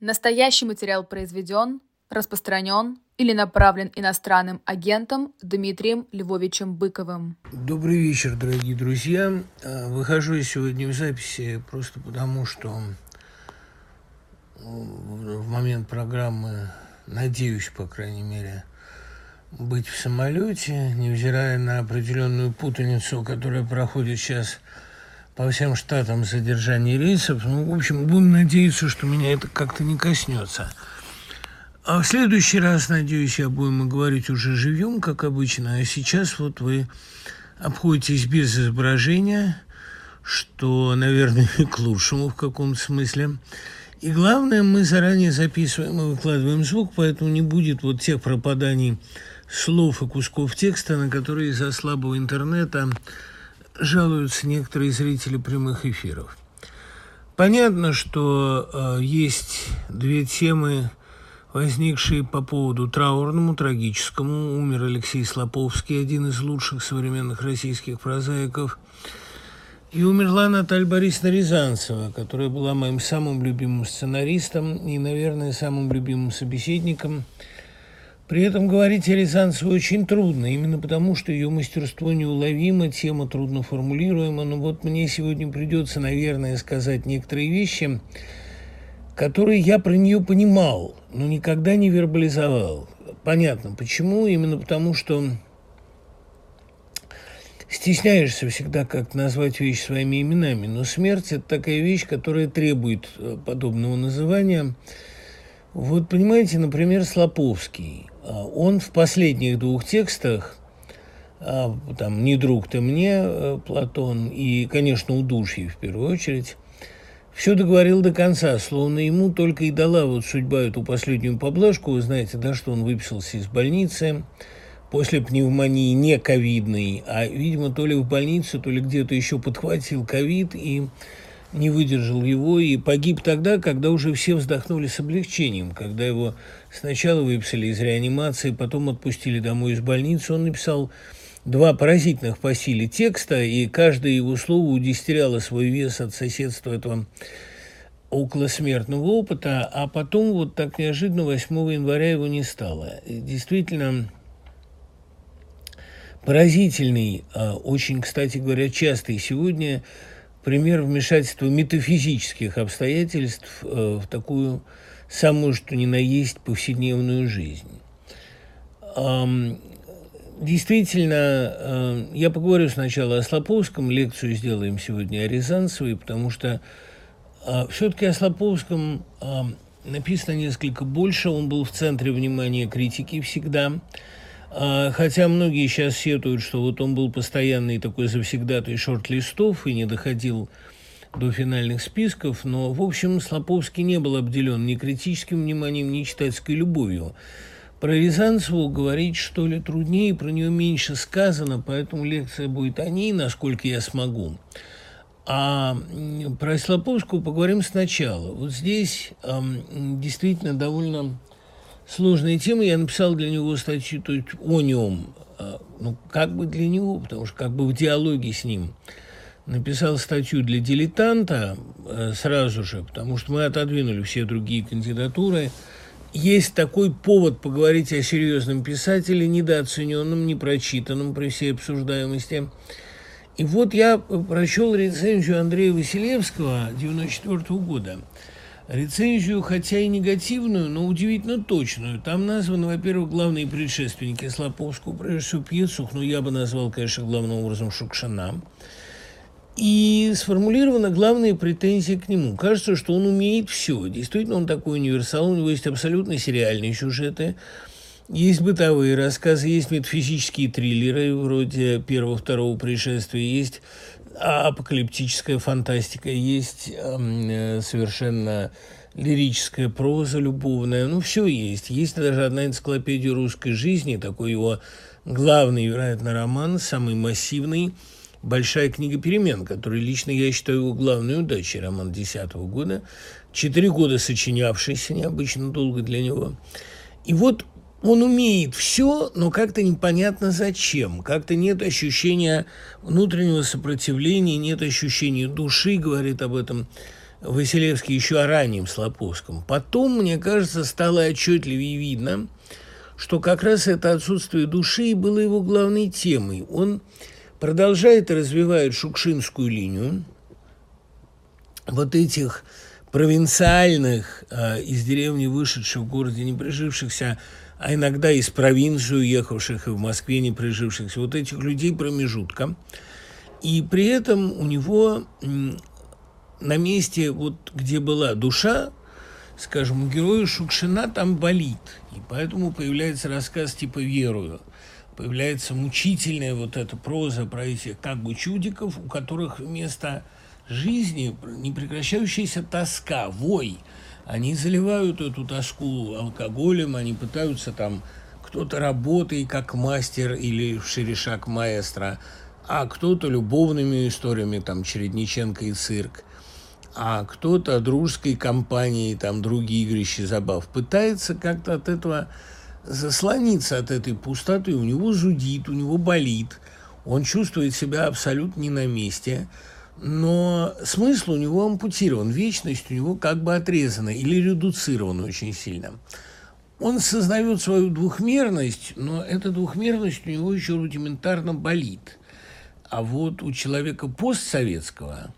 Настоящий материал произведен, распространен или направлен иностранным агентом Дмитрием Львовичем Быковым. Добрый вечер, дорогие друзья. А, выхожу я сегодня в записи просто потому, что в момент программы, надеюсь, по крайней мере, быть в самолете, невзирая на определенную путаницу, которая проходит сейчас по всем штатам задержания рейсов. Ну, в общем, будем надеяться, что меня это как-то не коснется. А в следующий раз, надеюсь, я будем говорить уже живьем, как обычно. А сейчас вот вы обходитесь без изображения, что, наверное, к лучшему в каком-то смысле. И главное, мы заранее записываем и выкладываем звук, поэтому не будет вот тех пропаданий слов и кусков текста, на которые из-за слабого интернета жалуются некоторые зрители прямых эфиров. Понятно, что э, есть две темы, возникшие по поводу траурному, трагическому. Умер Алексей Слоповский, один из лучших современных российских прозаиков. И умерла Наталья Борисовна Рязанцева, которая была моим самым любимым сценаристом и, наверное, самым любимым собеседником – при этом говорить о Рязанцевой очень трудно, именно потому, что ее мастерство неуловимо, тема трудно формулируема. Но вот мне сегодня придется, наверное, сказать некоторые вещи, которые я про нее понимал, но никогда не вербализовал. Понятно, почему? Именно потому, что стесняешься всегда как назвать вещи своими именами, но смерть – это такая вещь, которая требует э, подобного называния. Вот понимаете, например, Слоповский. А, он в последних двух текстах, а, там «Не друг ты мне», э, Платон, и, конечно, «Удушье» в первую очередь, все договорил до конца, словно ему только и дала вот судьба эту последнюю поблажку. Вы знаете, да, что он выписался из больницы после пневмонии не ковидной, а, видимо, то ли в больнице, то ли где-то еще подхватил ковид и не выдержал его и погиб тогда, когда уже все вздохнули с облегчением, когда его сначала выписали из реанимации, потом отпустили домой из больницы. Он написал два поразительных по силе текста, и каждое его слово удестеряло свой вес от соседства этого околосмертного опыта, а потом вот так неожиданно 8 января его не стало. Действительно, поразительный, а, очень, кстати говоря, частый сегодня – пример вмешательства метафизических обстоятельств э, в такую самую, что ни на есть, повседневную жизнь. Действительно, я поговорю сначала о Слоповском, лекцию сделаем сегодня о Рязанцевой, потому что э, все-таки о Слоповском написано несколько больше, он был в центре внимания критики всегда – а, хотя многие сейчас сетуют, что вот он был постоянный такой завсегдатый шорт-листов и не доходил до финальных списков, но, в общем, Слоповский не был обделен ни критическим вниманием, ни читательской любовью. Про Рязанцеву говорить, что ли, труднее, про нее меньше сказано, поэтому лекция будет о ней, насколько я смогу. А про Слоповскую поговорим сначала. Вот здесь эм, действительно довольно сложная тема. Я написал для него статью то есть о нем, а, ну, как бы для него, потому что как бы в диалоге с ним. Написал статью для дилетанта э, сразу же, потому что мы отодвинули все другие кандидатуры. Есть такой повод поговорить о серьезном писателе, недооцененном, непрочитанном при всей обсуждаемости. И вот я прочел рецензию Андрея Василевского 1994 года – Рецензию, хотя и негативную, но удивительно точную. Там названы, во-первых, главные предшественники Слоповского, прежде всего Пьецух, но я бы назвал, конечно, главным образом Шукшина. И сформулированы главные претензии к нему. Кажется, что он умеет все. Действительно, он такой универсал, у него есть абсолютно сериальные сюжеты, есть бытовые рассказы, есть метафизические триллеры, вроде первого-второго пришествия, есть апокалиптическая фантастика, есть э, совершенно лирическая проза любовная, ну, все есть. Есть даже одна энциклопедия русской жизни, такой его главный, вероятно, роман, самый массивный, «Большая книга перемен», который лично я считаю его главной удачей, роман 10 года, четыре года сочинявшийся, необычно долго для него. И вот он умеет все, но как-то непонятно зачем. Как-то нет ощущения внутреннего сопротивления, нет ощущения души, говорит об этом Василевский еще о раннем Слоповском. Потом, мне кажется, стало отчетливее видно, что как раз это отсутствие души было его главной темой. Он продолжает и развивает шукшинскую линию вот этих провинциальных, э, из деревни вышедших в городе не прижившихся, а иногда из провинции уехавших и в Москве не прижившихся, вот этих людей промежутка. И при этом у него на месте, вот где была душа, скажем, у героя Шукшина там болит. И поэтому появляется рассказ типа «Верую». Появляется мучительная вот эта проза про этих как бы чудиков, у которых вместо жизни непрекращающаяся тоска, вой. Они заливают эту тоску алкоголем, они пытаются там кто-то работает как мастер или в шерешак маэстро, а кто-то любовными историями, там, Чередниченко и цирк, а кто-то дружеской компанией, там, другие игрища забав. Пытается как-то от этого заслониться от этой пустоты, у него зудит, у него болит, он чувствует себя абсолютно не на месте – но смысл у него ампутирован, вечность у него как бы отрезана или редуцирована очень сильно. Он сознает свою двухмерность, но эта двухмерность у него еще рудиментарно болит. А вот у человека постсоветского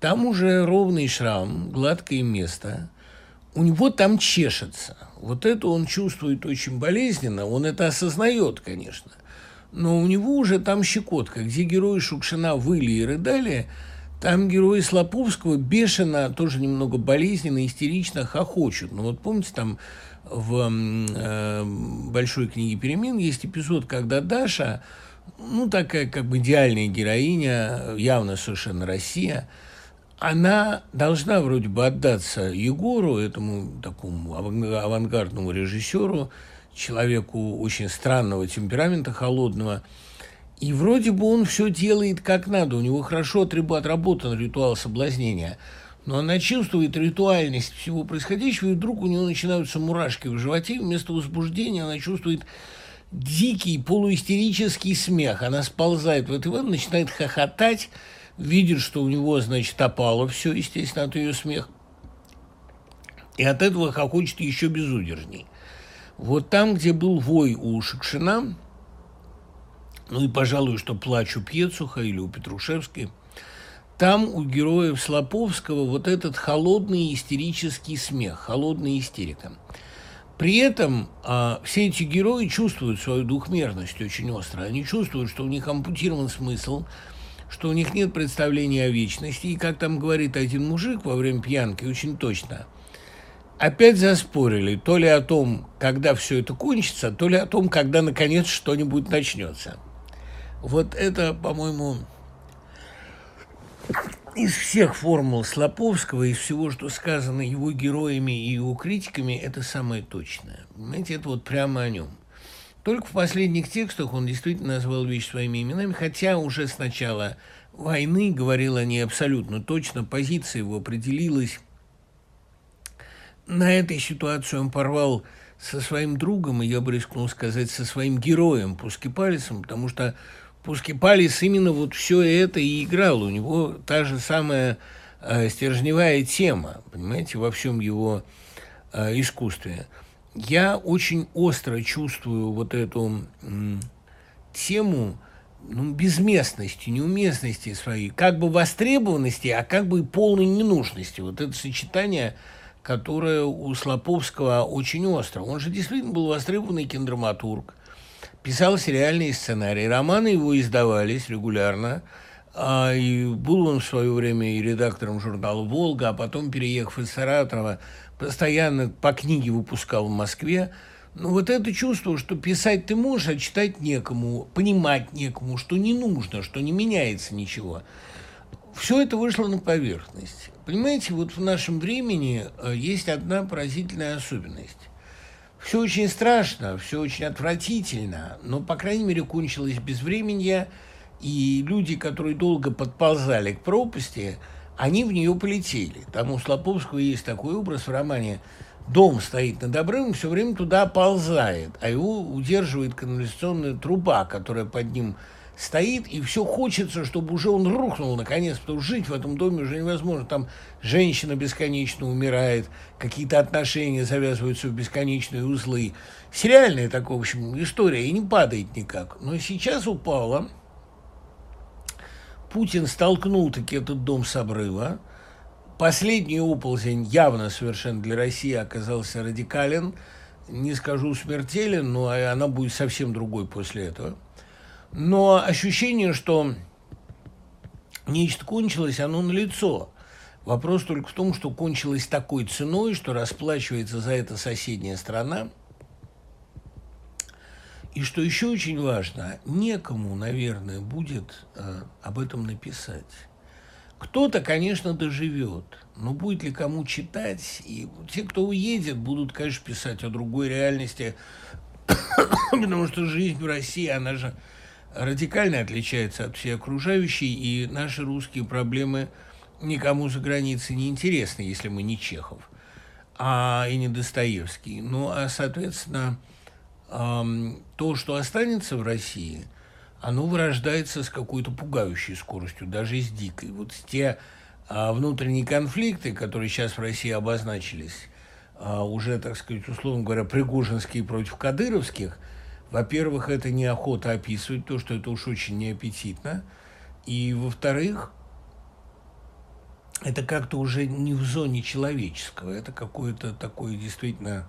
там уже ровный шрам, гладкое место, у него там чешется. Вот это он чувствует очень болезненно, он это осознает, конечно – но у него уже там щекотка, где герои Шукшина выли и рыдали, там герои Слоповского бешено, тоже немного болезненно, истерично хохочут. Ну вот помните, там в э, «Большой книге перемен» есть эпизод, когда Даша, ну такая как бы идеальная героиня, явно совершенно Россия, она должна вроде бы отдаться Егору, этому такому авангардному режиссеру, человеку очень странного темперамента, холодного. И вроде бы он все делает как надо, у него хорошо отработан ритуал соблазнения. Но она чувствует ритуальность всего происходящего, и вдруг у нее начинаются мурашки в животе, вместо возбуждения она чувствует дикий полуистерический смех. Она сползает в этот ванну, начинает хохотать, видит, что у него, значит, опало все, естественно, от ее смеха. И от этого хохочет еще безудержней. Вот там, где был вой у Шекшина, ну и, пожалуй, что плач у Пьецуха или у Петрушевской, там у героев Слоповского вот этот холодный истерический смех, холодная истерика. При этом а, все эти герои чувствуют свою двухмерность очень остро. Они чувствуют, что у них ампутирован смысл, что у них нет представления о вечности. И как там говорит один мужик во время пьянки, очень точно – опять заспорили то ли о том, когда все это кончится, то ли о том, когда наконец что-нибудь начнется. Вот это, по-моему, из всех формул Слоповского, из всего, что сказано его героями и его критиками, это самое точное. Понимаете, это вот прямо о нем. Только в последних текстах он действительно назвал вещи своими именами, хотя уже с начала войны говорил о ней абсолютно точно, позиция его определилась, на этой ситуации он порвал со своим другом, и я бы рискнул сказать, со своим героем Пускипалисом, потому что Пускипалис именно вот все это и играл. У него та же самая э, стержневая тема, понимаете, во всем его э, искусстве. Я очень остро чувствую вот эту тему ну, безместности, неуместности своей, как бы востребованности, а как бы и полной ненужности. Вот это сочетание – которая у Слоповского очень остро. Он же действительно был востребованный кинодраматург, писал сериальные сценарии, романы его издавались регулярно, а, и был он в свое время и редактором журнала «Волга», а потом, переехав из Саратова, постоянно по книге выпускал в Москве. Но вот это чувство, что писать ты можешь, а читать некому, понимать некому, что не нужно, что не меняется ничего. Все это вышло на поверхность. Понимаете, вот в нашем времени э, есть одна поразительная особенность. Все очень страшно, все очень отвратительно, но, по крайней мере, кончилось безвременье, и люди, которые долго подползали к пропасти, они в нее полетели. Там у Слоповского есть такой образ в романе «Дом стоит над обрывом, все время туда ползает, а его удерживает канализационная труба, которая под ним стоит, и все хочется, чтобы уже он рухнул наконец, потому что жить в этом доме уже невозможно. Там женщина бесконечно умирает, какие-то отношения завязываются в бесконечные узлы. Сериальная такая, в общем, история, и не падает никак. Но сейчас упала. Путин столкнул таки этот дом с обрыва. Последний оползень явно совершенно для России оказался радикален. Не скажу смертелен, но она будет совсем другой после этого. Но ощущение, что нечто кончилось, оно налицо. Вопрос только в том, что кончилось такой ценой, что расплачивается за это соседняя страна. И что еще очень важно, некому, наверное, будет э, об этом написать. Кто-то, конечно, доживет, но будет ли кому читать? И те, кто уедет, будут, конечно, писать о другой реальности, потому что жизнь в России, она же радикально отличается от всей окружающей, и наши русские проблемы никому за границей не интересны, если мы не Чехов, а и не Достоевский. Ну, а, соответственно, то, что останется в России, оно вырождается с какой-то пугающей скоростью, даже с дикой. Вот те э, внутренние конфликты, которые сейчас в России обозначились, э, уже, так сказать, условно говоря, пригожинские против кадыровских – во-первых, это неохота описывать, то, что это уж очень неаппетитно. И, во-вторых, это как-то уже не в зоне человеческого, это какое-то такое действительно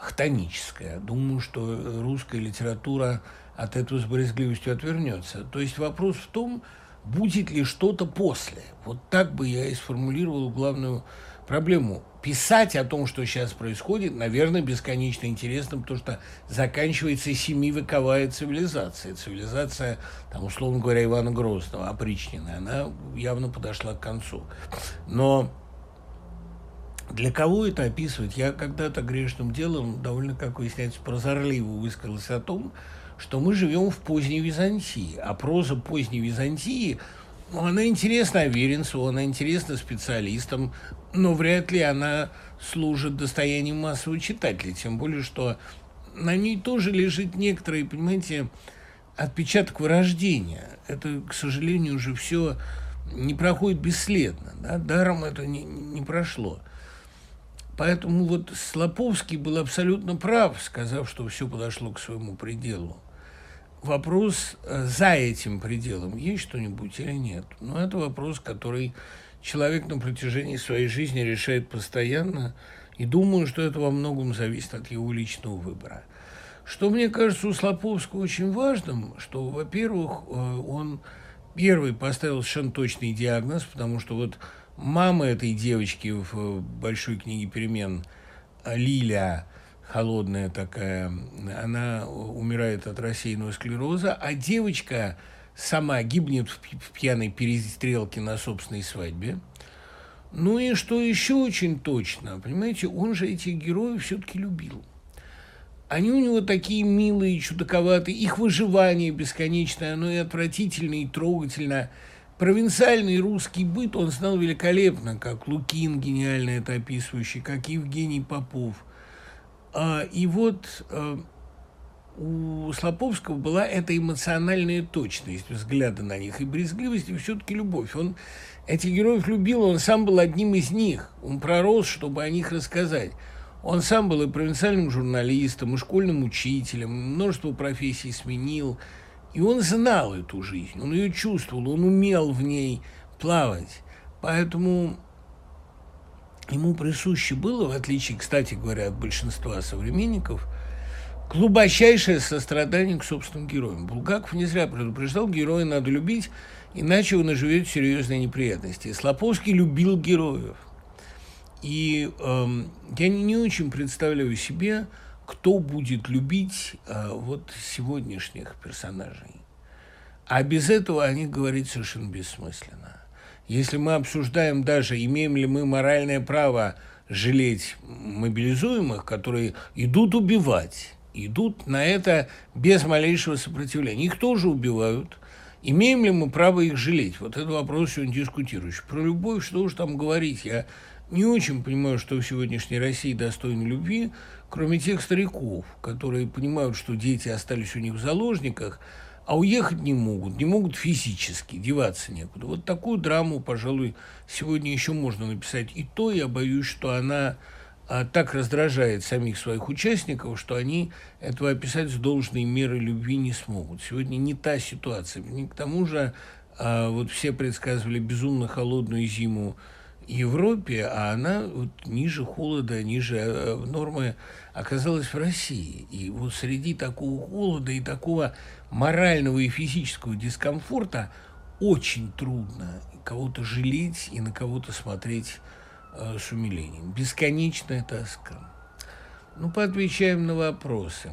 хтоническое. Думаю, что русская литература от этого с брезгливостью отвернется. То есть вопрос в том, будет ли что-то после. Вот так бы я и сформулировал главную проблему. Писать о том, что сейчас происходит, наверное, бесконечно интересно, потому что заканчивается семивековая цивилизация. Цивилизация, там, условно говоря, Ивана Грозного, опричнина, она явно подошла к концу. Но для кого это описывать? Я когда-то грешным делом, довольно, как выясняется, прозорливо высказался о том, что мы живем в поздней Византии, а проза поздней Византии – ну, она интересна Аверинцеву, она интересна специалистам, но вряд ли она служит достоянием массового читателя, тем более, что на ней тоже лежит некоторый, понимаете, отпечаток вырождения. Это, к сожалению, уже все не проходит бесследно, да? даром это не, не прошло. Поэтому вот Слоповский был абсолютно прав, сказав, что все подошло к своему пределу вопрос э, за этим пределом, есть что-нибудь или нет. Но это вопрос, который человек на протяжении своей жизни решает постоянно, и думаю, что это во многом зависит от его личного выбора. Что мне кажется у Слоповского очень важным, что, во-первых, э, он первый поставил совершенно точный диагноз, потому что вот мама этой девочки в большой книге перемен Лиля – холодная такая, она умирает от рассеянного склероза, а девочка сама гибнет в пьяной перестрелке на собственной свадьбе. Ну и что еще очень точно, понимаете, он же этих героев все-таки любил. Они у него такие милые, чудаковатые, их выживание бесконечное, оно и отвратительно, и трогательно. Провинциальный русский быт он знал великолепно, как Лукин гениально это описывающий, как Евгений Попов – а, и вот э, у Слоповского была эта эмоциональная точность взгляда на них и брезгливость, и все-таки любовь. Он этих героев любил, он сам был одним из них. Он пророс, чтобы о них рассказать. Он сам был и провинциальным журналистом, и школьным учителем, множество профессий сменил. И он знал эту жизнь, он ее чувствовал, он умел в ней плавать. Поэтому ему присуще было, в отличие, кстати говоря, от большинства современников, глубочайшее сострадание к собственным героям. Булгаков не зря предупреждал, героя надо любить, иначе он оживет серьезные неприятности. Слоповский любил героев. И э, я не очень представляю себе, кто будет любить э, вот сегодняшних персонажей. А без этого о них говорить совершенно бессмысленно. Если мы обсуждаем даже, имеем ли мы моральное право жалеть мобилизуемых, которые идут убивать, идут на это без малейшего сопротивления. Их тоже убивают. Имеем ли мы право их жалеть? Вот это вопрос сегодня дискутирующий. Про любовь, что уж там говорить, я не очень понимаю, что в сегодняшней России достойно любви, кроме тех стариков, которые понимают, что дети остались у них в заложниках, а уехать не могут, не могут физически, деваться некуда. Вот такую драму, пожалуй, сегодня еще можно написать. И то я боюсь, что она а, так раздражает самих своих участников, что они этого описать с должной мерой любви не смогут. Сегодня не та ситуация. К тому же а, вот все предсказывали безумно холодную зиму Европе, а она вот ниже холода, ниже э, нормы оказалась в России. И вот среди такого холода и такого морального и физического дискомфорта очень трудно кого-то жалеть и на кого-то смотреть э, с умилением. Бесконечная тоска. Ну, поотвечаем на вопросы.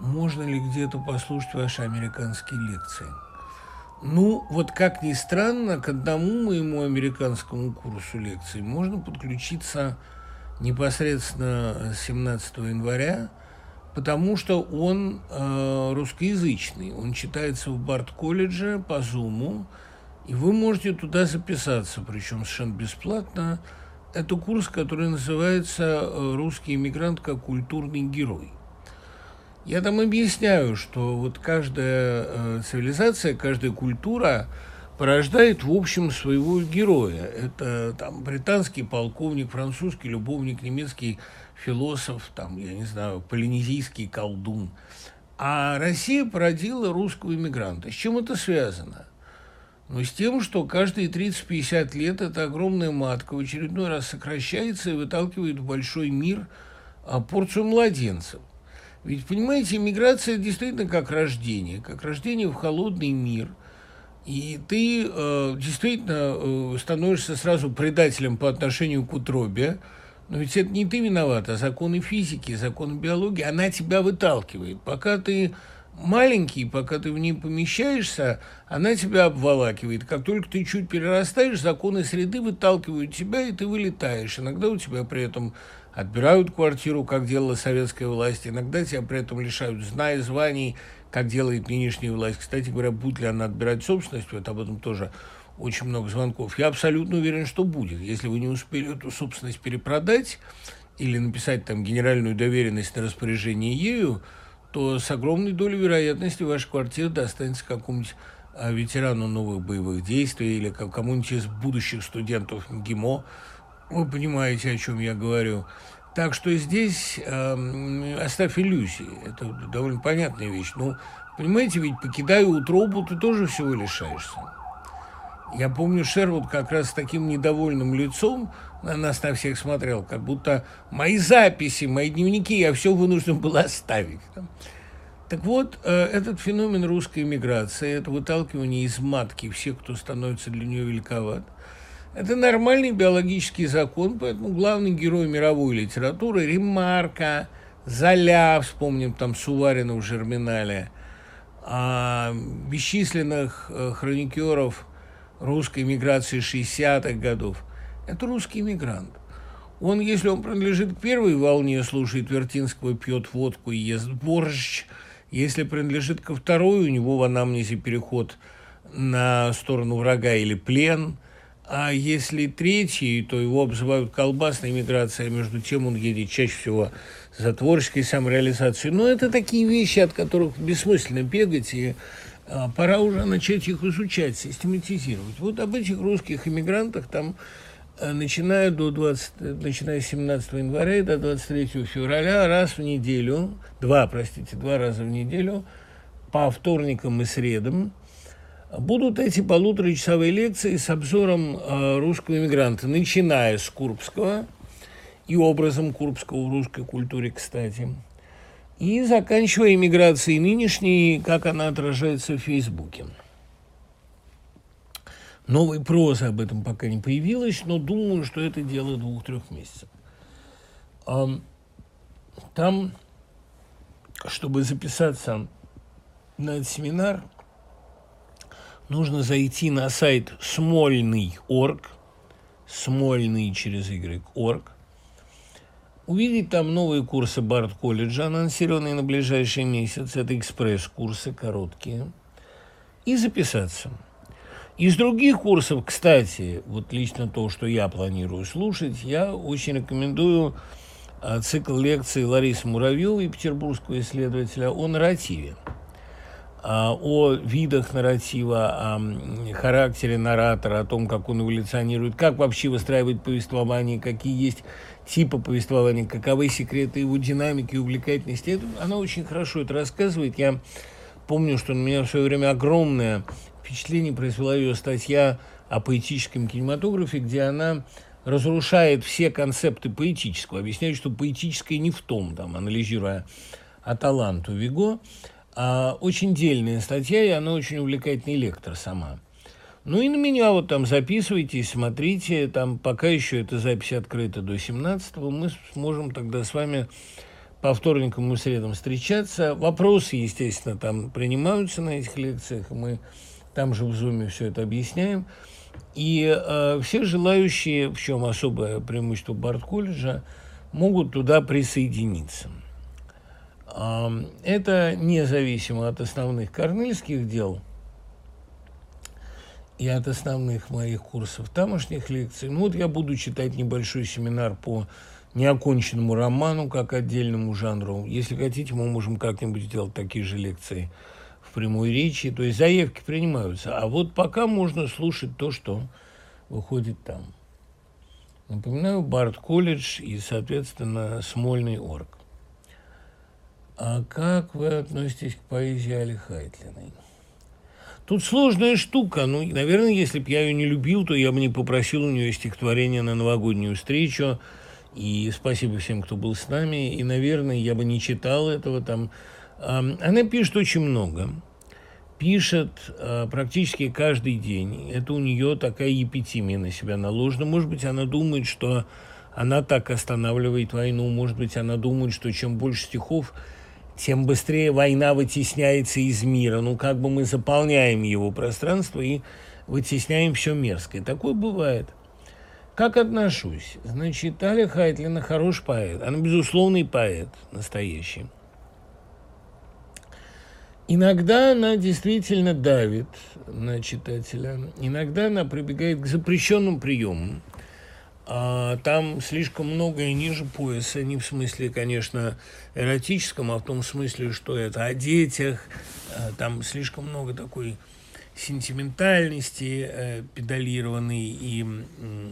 Можно ли где-то послушать ваши американские лекции? Ну, вот как ни странно, к одному моему американскому курсу лекций можно подключиться непосредственно 17 января, потому что он э, русскоязычный. Он читается в Барт-колледже по Зуму, и вы можете туда записаться, причем совершенно бесплатно. Это курс, который называется «Русский иммигрант как культурный герой». Я там объясняю, что вот каждая э, цивилизация, каждая культура порождает, в общем, своего героя. Это там британский полковник, французский любовник, немецкий философ, там, я не знаю, полинезийский колдун. А Россия породила русского иммигранта. С чем это связано? Ну, с тем, что каждые 30-50 лет эта огромная матка в очередной раз сокращается и выталкивает в большой мир а, порцию младенцев. Ведь, понимаете, миграция действительно как рождение, как рождение в холодный мир. И ты э, действительно э, становишься сразу предателем по отношению к утробе, но ведь это не ты виноват, а законы физики, законы биологии, она тебя выталкивает. Пока ты маленький, пока ты в ней помещаешься, она тебя обволакивает. Как только ты чуть перерастаешь, законы среды выталкивают тебя, и ты вылетаешь. Иногда у тебя при этом отбирают квартиру, как делала советская власть, иногда тебя при этом лишают зна званий, как делает нынешняя власть. Кстати говоря, будет ли она отбирать собственность, вот об этом тоже очень много звонков. Я абсолютно уверен, что будет. Если вы не успели эту собственность перепродать или написать там генеральную доверенность на распоряжение ею, то с огромной долей вероятности ваша квартира достанется какому-нибудь а, ветерану новых боевых действий или кому-нибудь из будущих студентов ГИМО, вы понимаете, о чем я говорю. Так что здесь э, оставь иллюзии. Это довольно понятная вещь. Ну, понимаете, ведь покидая утробу, ты тоже всего лишаешься. Я помню, Шервуд как раз с таким недовольным лицом на нас на всех смотрел, как будто мои записи, мои дневники я все вынужден был оставить. Так вот, э, этот феномен русской эмиграции, это выталкивание из матки всех, кто становится для нее великоват, это нормальный биологический закон, поэтому главный герой мировой литературы – Ремарка, Золя, вспомним там Суварина в «Жерминале», а бесчисленных э, хроникеров русской миграции 60-х годов – это русский мигрант. Он, если он принадлежит к первой волне, слушает Вертинского, пьет водку и ест борщ. Если принадлежит ко второй, у него в анамнезе переход на сторону врага или плен – а если третий, то его обзывают колбасной миграцией, а между тем он едет чаще всего за творческой самореализацией. Но это такие вещи, от которых бессмысленно бегать, и а, пора уже начать их изучать, систематизировать. Вот об этих русских иммигрантах там а, начиная, до 20, начиная с 17 января до 23 февраля раз в неделю, два, простите, два раза в неделю, по вторникам и средам – Будут эти полуторачасовые лекции с обзором э, русского иммигранта, начиная с Курбского и образом Курбского в русской культуре, кстати, и заканчивая иммиграцией нынешней, как она отражается в Фейсбуке. Новой прозы об этом пока не появилось, но думаю, что это дело двух-трех месяцев. Там, чтобы записаться на этот семинар – нужно зайти на сайт смольный.орг, смольный через Y.орг, увидеть там новые курсы Барт-колледжа, анонсированные на ближайший месяц, это экспресс-курсы короткие, и записаться. Из других курсов, кстати, вот лично то, что я планирую слушать, я очень рекомендую а, цикл лекций Ларисы Муравьевой, петербургского исследователя, о нарративе, о видах нарратива, о характере наратора, о том, как он эволюционирует, как вообще выстраивать повествование, какие есть типы повествования, каковы секреты его динамики и увлекательности. Это, она очень хорошо это рассказывает. Я помню, что на меня в свое время огромное впечатление произвела ее статья о поэтическом кинематографе, где она разрушает все концепты поэтического, объясняет, что поэтическое не в том, там, анализируя Аталанту Виго. А очень дельная статья, и она очень увлекательный лектор сама. Ну и на меня вот там записывайтесь, смотрите, там пока еще эта запись открыта до 17-го, мы сможем тогда с вами по вторникам и средам встречаться. Вопросы, естественно, там принимаются на этих лекциях, мы там же в Зуме все это объясняем. И э, все желающие, в чем особое преимущество Барт-колледжа, могут туда присоединиться. Это независимо от основных корнельских дел и от основных моих курсов тамошних лекций. Ну вот я буду читать небольшой семинар по неоконченному роману, как отдельному жанру. Если хотите, мы можем как-нибудь сделать такие же лекции – прямой речи, то есть заявки принимаются. А вот пока можно слушать то, что выходит там. Напоминаю, Барт колледж и, соответственно, Смольный орг. А как вы относитесь к поэзии Али Хайтлиной? Тут сложная штука. Ну, наверное, если бы я ее не любил, то я бы не попросил у нее стихотворение на новогоднюю встречу. И спасибо всем, кто был с нами. И, наверное, я бы не читал этого там. Она пишет очень много пишет э, практически каждый день. Это у нее такая епитимия на себя наложена. Может быть, она думает, что она так останавливает войну. Может быть, она думает, что чем больше стихов, тем быстрее война вытесняется из мира. Ну, как бы мы заполняем его пространство и вытесняем все мерзкое. Такое бывает. Как отношусь? Значит, Аля Хайтлина хороший поэт. Она безусловный поэт настоящий. Иногда она действительно давит на читателя, иногда она прибегает к запрещенным приемам. А там слишком многое ниже пояса, не в смысле, конечно, эротическом, а в том смысле, что это о детях, а там слишком много такой сентиментальности э, педалированной и э,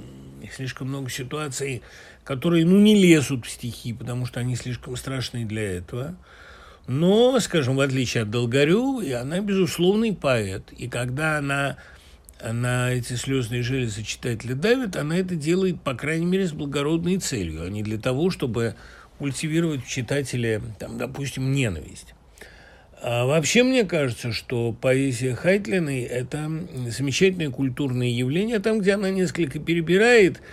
слишком много ситуаций, которые, ну, не лезут в стихи, потому что они слишком страшные для этого. Но, скажем, в отличие от Долгоревой, она безусловный поэт. И когда она на эти слезные железы читателя давит, она это делает, по крайней мере, с благородной целью, а не для того, чтобы культивировать в читателе, там, допустим, ненависть. А вообще мне кажется, что поэзия Хайтлиной – это замечательное культурное явление, там, где она несколько перебирает –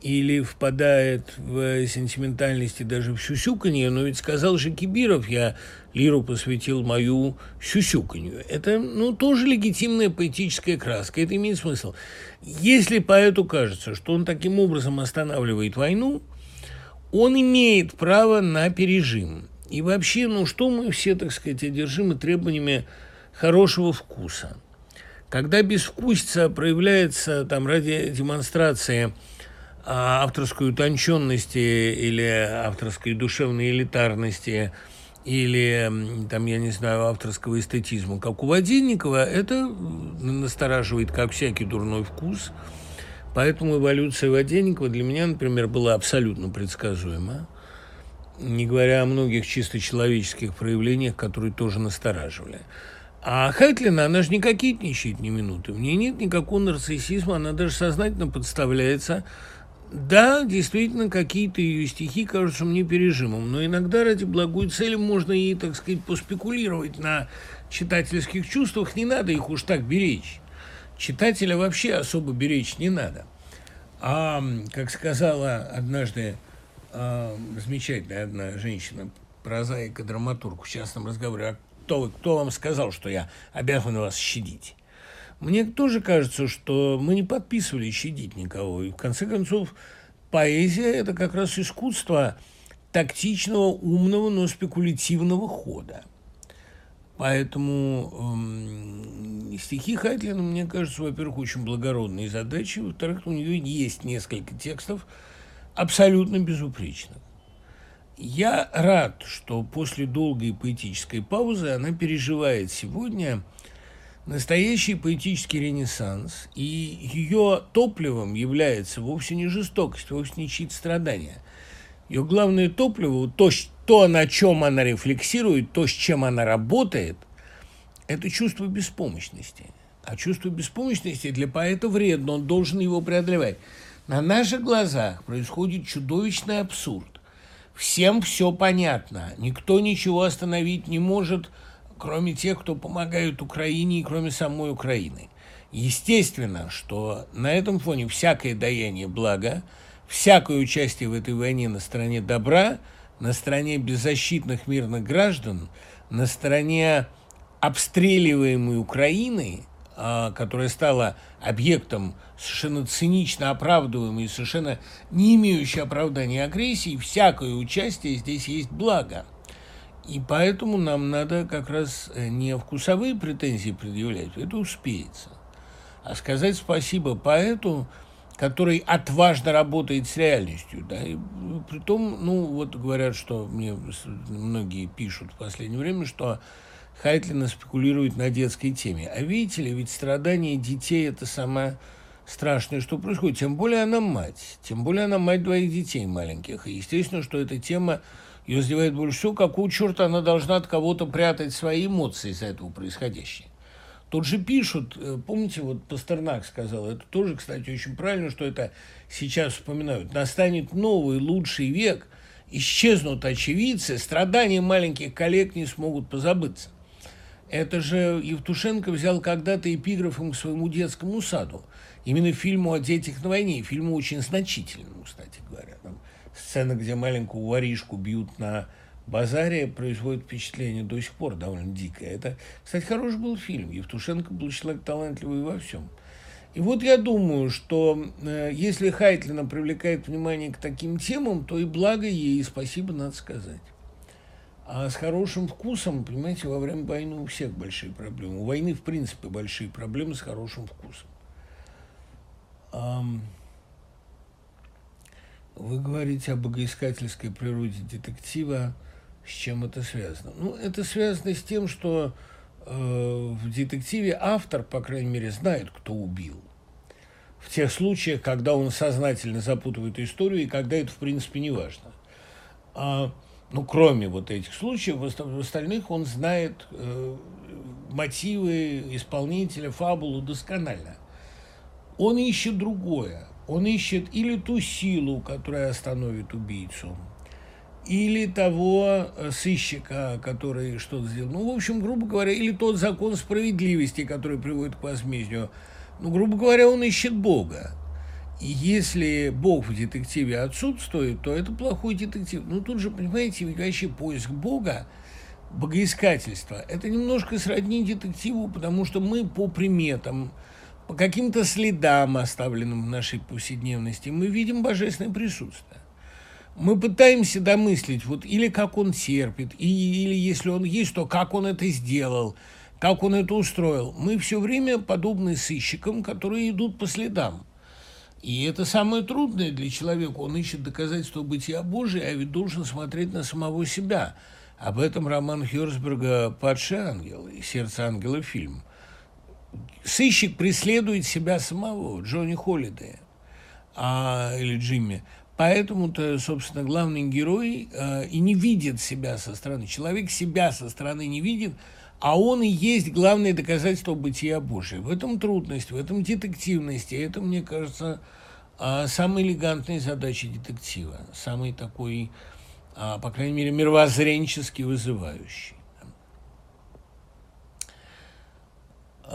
или впадает в сентиментальности даже в сюсюканье, но ведь сказал же Кибиров, я лиру посвятил мою сюсюканью. Это, ну, тоже легитимная поэтическая краска, это имеет смысл. Если поэту кажется, что он таким образом останавливает войну, он имеет право на пережим. И вообще, ну, что мы все, так сказать, одержимы требованиями хорошего вкуса? Когда безвкусица проявляется там ради демонстрации – авторской утонченности или авторской душевной элитарности или, там, я не знаю, авторского эстетизма, как у Воденникова, это настораживает, как всякий дурной вкус. Поэтому эволюция Воденникова для меня, например, была абсолютно предсказуема, не говоря о многих чисто человеческих проявлениях, которые тоже настораживали. А Хайтлина, она же не кокетничает ни минуты. В ней нет никакого нарциссизма, она даже сознательно подставляется да, действительно, какие-то ее стихи кажутся мне пережимом, но иногда ради благой цели можно и, так сказать, поспекулировать на читательских чувствах, не надо их уж так беречь. Читателя вообще особо беречь не надо. А, как сказала однажды а, замечательная одна женщина, прозаика, драматург в частном разговоре, а кто, кто вам сказал, что я обязан вас щадить? Мне тоже кажется, что мы не подписывали щадить никого. И в конце концов, поэзия – это как раз искусство тактичного, умного, но спекулятивного хода. Поэтому э, стихи Хайтлина, мне кажется, во-первых, очень благородные задачи, во-вторых, у нее есть несколько текстов абсолютно безупречных. я рад, что после долгой поэтической паузы она переживает сегодня настоящий поэтический ренессанс, и ее топливом является вовсе не жестокость, вовсе не чьи-то страдания. Ее главное топливо, то, то, на чем она рефлексирует, то, с чем она работает, это чувство беспомощности. А чувство беспомощности для поэта вредно, он должен его преодолевать. На наших глазах происходит чудовищный абсурд. Всем все понятно, никто ничего остановить не может, кроме тех, кто помогает Украине и кроме самой Украины. Естественно, что на этом фоне всякое даяние блага, всякое участие в этой войне на стороне добра, на стороне беззащитных мирных граждан, на стороне обстреливаемой Украины, а, которая стала объектом совершенно цинично оправдываемой и совершенно не имеющей оправдания агрессии, всякое участие здесь есть благо. И поэтому нам надо как раз э, не вкусовые претензии предъявлять, это успеется, а сказать спасибо поэту, который отважно работает с реальностью. Да? И при том, ну, вот говорят, что мне многие пишут в последнее время, что Хайтлина спекулирует на детской теме. А видите ли, ведь страдания детей – это самое страшное, что происходит. Тем более она мать. Тем более она мать двоих детей маленьких. И естественно, что эта тема ее задевает больше всего. Какого черта она должна от кого-то прятать свои эмоции из-за этого происходящего? Тут же пишут, э, помните, вот Пастернак сказал, это тоже, кстати, очень правильно, что это сейчас вспоминают. Настанет новый, лучший век, исчезнут очевидцы, страдания маленьких коллег не смогут позабыться. Это же Евтушенко взял когда-то эпиграфом к своему детскому саду. Именно фильму о детях на войне, фильму очень значительному, кстати сцена, где маленькую воришку бьют на базаре, производит впечатление до сих пор довольно дикое. Это, кстати, хороший был фильм. Евтушенко был человек талантливый во всем. И вот я думаю, что э, если Хайтлина привлекает внимание к таким темам, то и благо ей, и спасибо надо сказать. А с хорошим вкусом, понимаете, во время войны у всех большие проблемы. У войны, в принципе, большие проблемы с хорошим вкусом. Вы говорите о богоискательской природе детектива. С чем это связано? Ну, это связано с тем, что э, в детективе автор, по крайней мере, знает, кто убил. В тех случаях, когда он сознательно запутывает историю, и когда это, в принципе, не важно. А ну, кроме вот этих случаев, в остальных он знает э, мотивы исполнителя, фабулу досконально. Он ищет другое. Он ищет или ту силу, которая остановит убийцу, или того э, сыщика, который что-то сделал. Ну, в общем, грубо говоря, или тот закон справедливости, который приводит к возмездию. Ну, грубо говоря, он ищет Бога. И если Бог в детективе отсутствует, то это плохой детектив. Ну, тут же, понимаете, ведь вообще поиск Бога, богоискательство, это немножко сродни детективу, потому что мы по приметам, по каким-то следам, оставленным в нашей повседневности, мы видим божественное присутствие. Мы пытаемся домыслить, вот или как он терпит, и, или если он есть, то как он это сделал, как он это устроил. Мы все время подобны сыщикам, которые идут по следам. И это самое трудное для человека. Он ищет доказательства бытия Божия, а ведь должен смотреть на самого себя. Об этом роман Хёрсберга «Падший ангел» и «Сердце ангела» фильм. Сыщик преследует себя самого, Джонни Холлидея а, или Джимми. Поэтому-то, собственно, главный герой а, и не видит себя со стороны. Человек себя со стороны не видит, а он и есть главное доказательство бытия Божия. В этом трудность, в этом детективность. И это, мне кажется, а, самая элегантная задача детектива. Самый такой, а, по крайней мере, мировоззренчески вызывающий.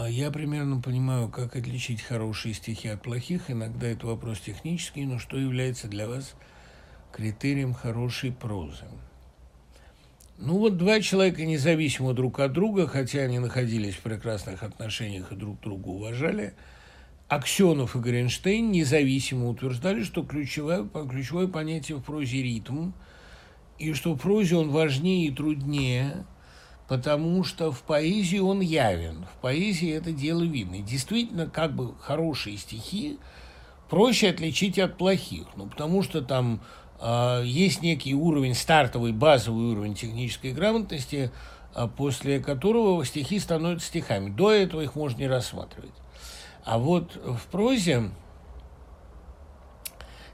Я примерно понимаю, как отличить хорошие стихи от плохих. Иногда это вопрос технический, но что является для вас критерием хорошей прозы? Ну вот два человека независимо друг от друга, хотя они находились в прекрасных отношениях и друг друга уважали, Аксенов и Гринштейн независимо утверждали, что ключевое, ключевое понятие в прозе ритм, и что в прозе он важнее и труднее, потому что в поэзии он явен, в поэзии это дело видно. И действительно, как бы хорошие стихи проще отличить от плохих, ну, потому что там а, есть некий уровень, стартовый, базовый уровень технической грамотности, а, после которого стихи становятся стихами. До этого их можно не рассматривать. А вот в прозе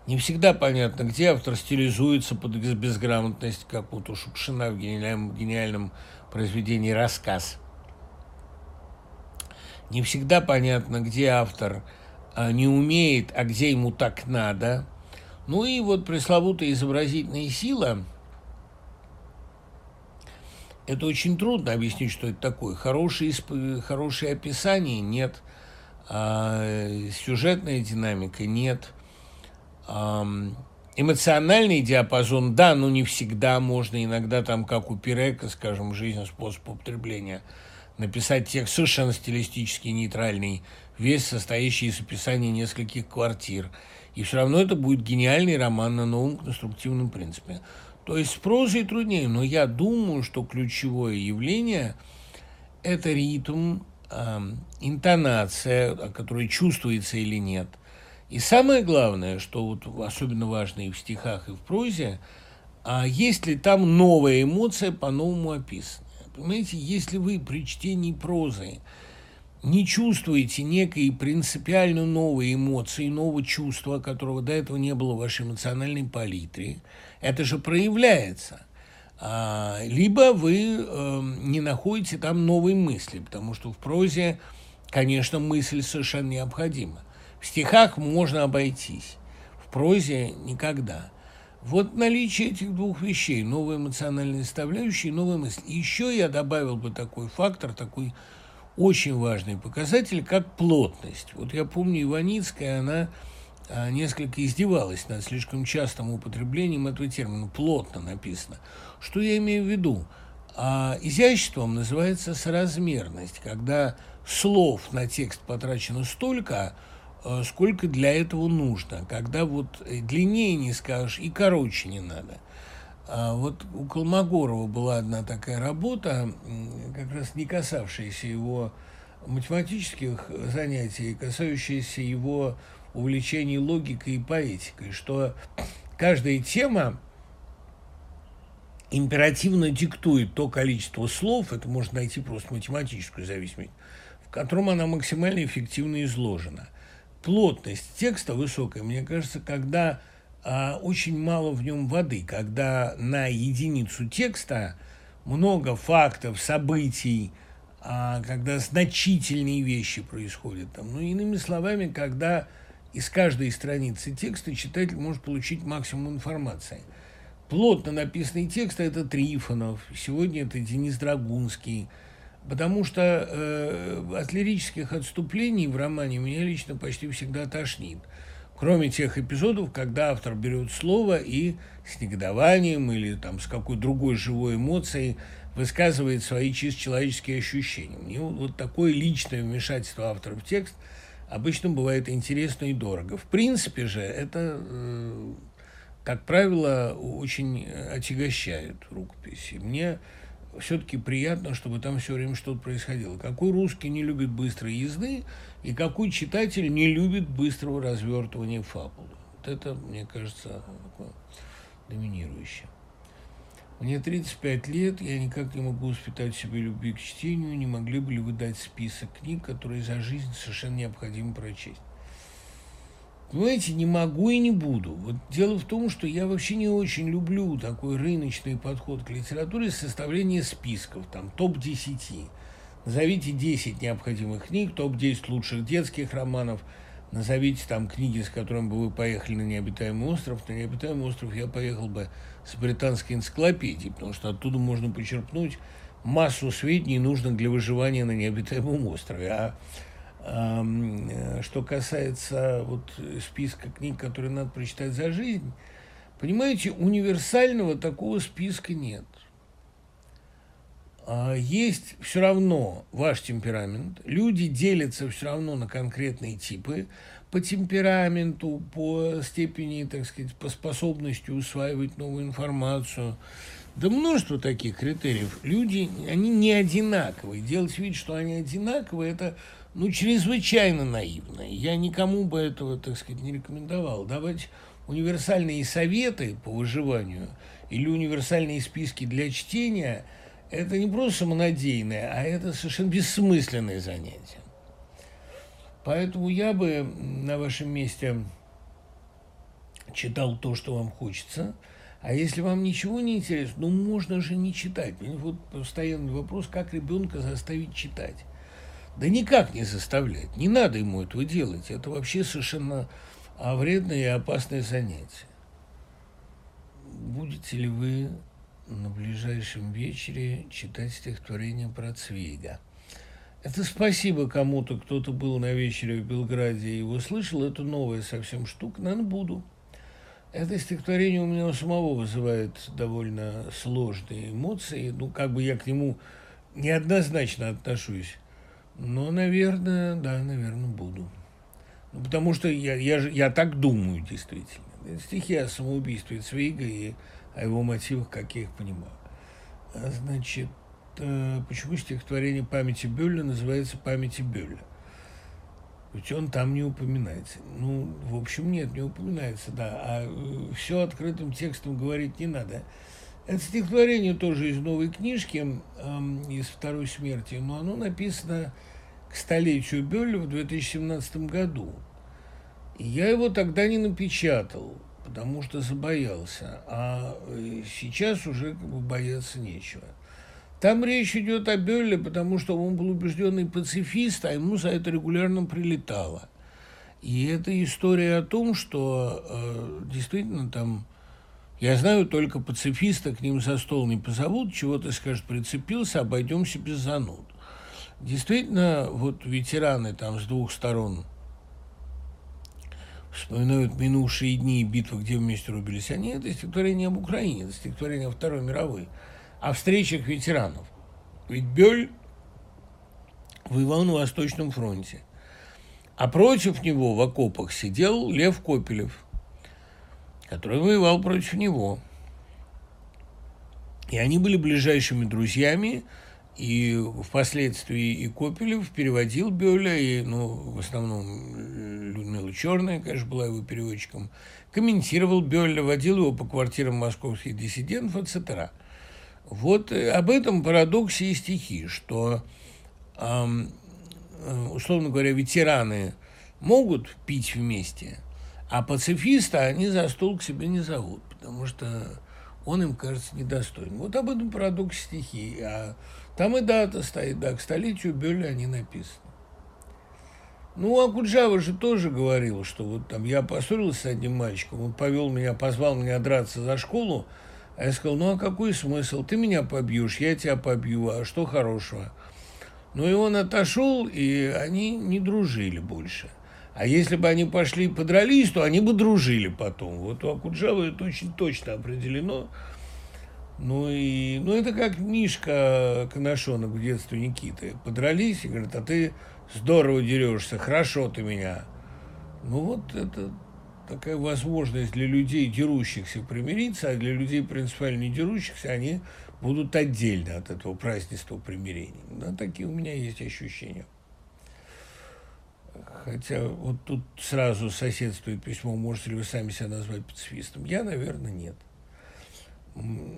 не всегда понятно, где автор стилизуется под безграмотность, как вот у Шукшина в гениальном, гениальном произведении «Рассказ». Не всегда понятно, где автор а, не умеет, а где ему так надо – ну и вот пресловутая изобразительная сила, это очень трудно объяснить, что это такое. Хорошие, хорошие описания нет, а, сюжетная динамика нет, эмоциональный диапазон, да, но не всегда можно, иногда там, как у Пирека, скажем, жизнь способ употребления, написать текст совершенно стилистически нейтральный, весь состоящий из описания нескольких квартир – и все равно это будет гениальный роман на новом конструктивном принципе. То есть с прозой труднее, но я думаю, что ключевое явление – это ритм, э, интонация, которая чувствуется или нет. И самое главное, что вот особенно важно и в стихах, и в прозе, а есть ли там новая эмоция по-новому описанная. Понимаете, если вы при чтении прозы не чувствуете некой принципиально новой эмоции, нового чувства, которого до этого не было в вашей эмоциональной палитре, это же проявляется. А, либо вы э, не находите там новой мысли, потому что в прозе, конечно, мысль совершенно необходима. В стихах можно обойтись, в прозе никогда. Вот наличие этих двух вещей, новая эмоциональная составляющая и новая мысль. Еще я добавил бы такой фактор, такой очень важный показатель, как плотность. Вот я помню, Иваницкая, она а, несколько издевалась над слишком частым употреблением этого термина. Плотно написано. Что я имею в виду? А изяществом называется соразмерность, когда слов на текст потрачено столько, а, сколько для этого нужно. Когда вот длиннее не скажешь и короче не надо – а вот у Колмогорова была одна такая работа, как раз не касавшаяся его математических занятий, касающаяся его увлечений логикой и поэтикой, что каждая тема императивно диктует то количество слов, это можно найти просто математическую зависимость, в котором она максимально эффективно изложена. Плотность текста высокая, мне кажется, когда а, очень мало в нем воды, когда на единицу текста много фактов, событий, а, когда значительные вещи происходят там. Ну, иными словами, когда из каждой страницы текста читатель может получить максимум информации. Плотно написанный текст – это Трифонов, сегодня это Денис Драгунский, потому что э, от лирических отступлений в романе меня лично почти всегда тошнит – Кроме тех эпизодов, когда автор берет слово и с негодованием или там, с какой другой живой эмоцией высказывает свои чисто человеческие ощущения. Мне вот такое личное вмешательство автора в текст обычно бывает интересно и дорого. В принципе же это, э, как правило, очень отягощает рукописи. Мне все-таки приятно, чтобы там все время что-то происходило. Какой русский не любит быстрой езды, и какой читатель не любит быстрого развертывания фабулы. Вот это, мне кажется, такое доминирующее. Мне 35 лет, я никак не могу воспитать в себе любви к чтению. Не могли бы ли вы дать список книг, которые за жизнь совершенно необходимо прочесть? Понимаете, не могу и не буду. Вот дело в том, что я вообще не очень люблю такой рыночный подход к литературе, составление списков, там, топ-10. Назовите 10 необходимых книг, топ-10 лучших детских романов, назовите там книги, с которыми бы вы поехали на необитаемый остров. На необитаемый остров я поехал бы с британской энциклопедией, потому что оттуда можно почерпнуть массу сведений, нужных для выживания на необитаемом острове. А что касается вот списка книг, которые надо прочитать за жизнь, понимаете, универсального такого списка нет. А есть все равно ваш темперамент. Люди делятся все равно на конкретные типы по темпераменту, по степени, так сказать, по способности усваивать новую информацию. Да множество таких критериев. Люди, они не одинаковые. Делать вид, что они одинаковые, это ну, чрезвычайно наивно. Я никому бы этого, так сказать, не рекомендовал. Давать универсальные советы по выживанию или универсальные списки для чтения – это не просто самонадеянное, а это совершенно бессмысленное занятие. Поэтому я бы на вашем месте читал то, что вам хочется. А если вам ничего не интересно, ну можно же не читать. Вот постоянный вопрос, как ребенка заставить читать. Да никак не заставлять. Не надо ему этого делать. Это вообще совершенно вредное и опасное занятие. Будете ли вы на ближайшем вечере читать стихотворение про Цвейга? Это спасибо кому-то, кто-то был на вечере в Белграде и его слышал. Это новая совсем штука. Наверное, буду. Это стихотворение у меня у самого вызывает довольно сложные эмоции. Ну, как бы я к нему неоднозначно отношусь. Ну, наверное, да, наверное, буду. Ну, потому что я, я, я так думаю, действительно. Стихи о самоубийстве Цвейга и о его мотивах, как я их понимаю. А, значит, э, почему стихотворение памяти Бюлля называется «Памяти Бюлля»? Ведь он там не упоминается. Ну, в общем, нет, не упоминается, да. А э, все открытым текстом говорить не надо. Это стихотворение тоже из новой книжки, эм, из «Второй смерти», но оно написано к столетию Бёля в 2017 году. И я его тогда не напечатал, потому что забоялся. А э, сейчас уже как бы бояться нечего. Там речь идет о Бёлле, потому что он был убежденный пацифист, а ему за это регулярно прилетало. И это история о том, что э, действительно там я знаю только пацифиста, к ним за стол не позовут, чего-то скажет, прицепился, обойдемся без зануд. Действительно, вот ветераны там с двух сторон вспоминают минувшие дни битвы, где вместе рубились они, это стихотворение об Украине, это стихотворение о Второй мировой, о встречах ветеранов. Ведь Бёль воевал на Восточном фронте, а против него в окопах сидел Лев Копелев – который воевал против него. И они были ближайшими друзьями, и впоследствии и Копелев переводил Бёля, и, ну, в основном Людмила Черная, конечно, была его переводчиком, комментировал Бёля, водил его по квартирам московских диссидентов, etc. Вот э, об этом парадоксе и стихи, что, эм, условно говоря, ветераны могут пить вместе – а пацифиста они за стол к себе не зовут, потому что он им кажется недостойным. Вот об этом парадоксе стихи. А там и дата стоит, да, к столетию Бёля они написаны. Ну, а Куджава же тоже говорил, что вот там я поссорился с одним мальчиком, он повел меня, позвал меня драться за школу, а я сказал, ну а какой смысл? Ты меня побьешь, я тебя побью, а что хорошего? Ну и он отошел, и они не дружили больше. А если бы они пошли и подрались, то они бы дружили потом. Вот у Акуджавы это очень точно определено. Ну, и, ну, это как Мишка Коношонок в детстве Никиты. Подрались и говорят, а ты здорово дерешься, хорошо ты меня. Ну, вот это такая возможность для людей, дерущихся, примириться, а для людей принципиально не дерущихся, они будут отдельно от этого празднества примирения. Да, такие у меня есть ощущения. Хотя вот тут сразу соседствует письмо, можете ли вы сами себя назвать пацифистом? Я, наверное, нет.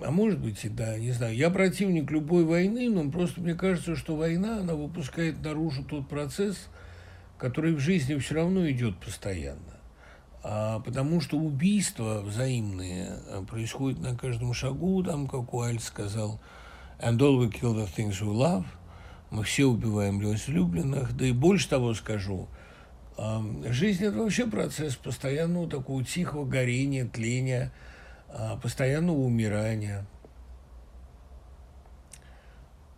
А может быть и да, не знаю. Я противник любой войны, но просто мне кажется, что война, она выпускает наружу тот процесс, который в жизни все равно идет постоянно. А, потому что убийства взаимные а, происходят на каждом шагу, там, как Уайльд сказал, and all we kill the things we love – мы все убиваем возлюбленных, да и больше того скажу, жизнь – это вообще процесс постоянного такого тихого горения, тления, постоянного умирания.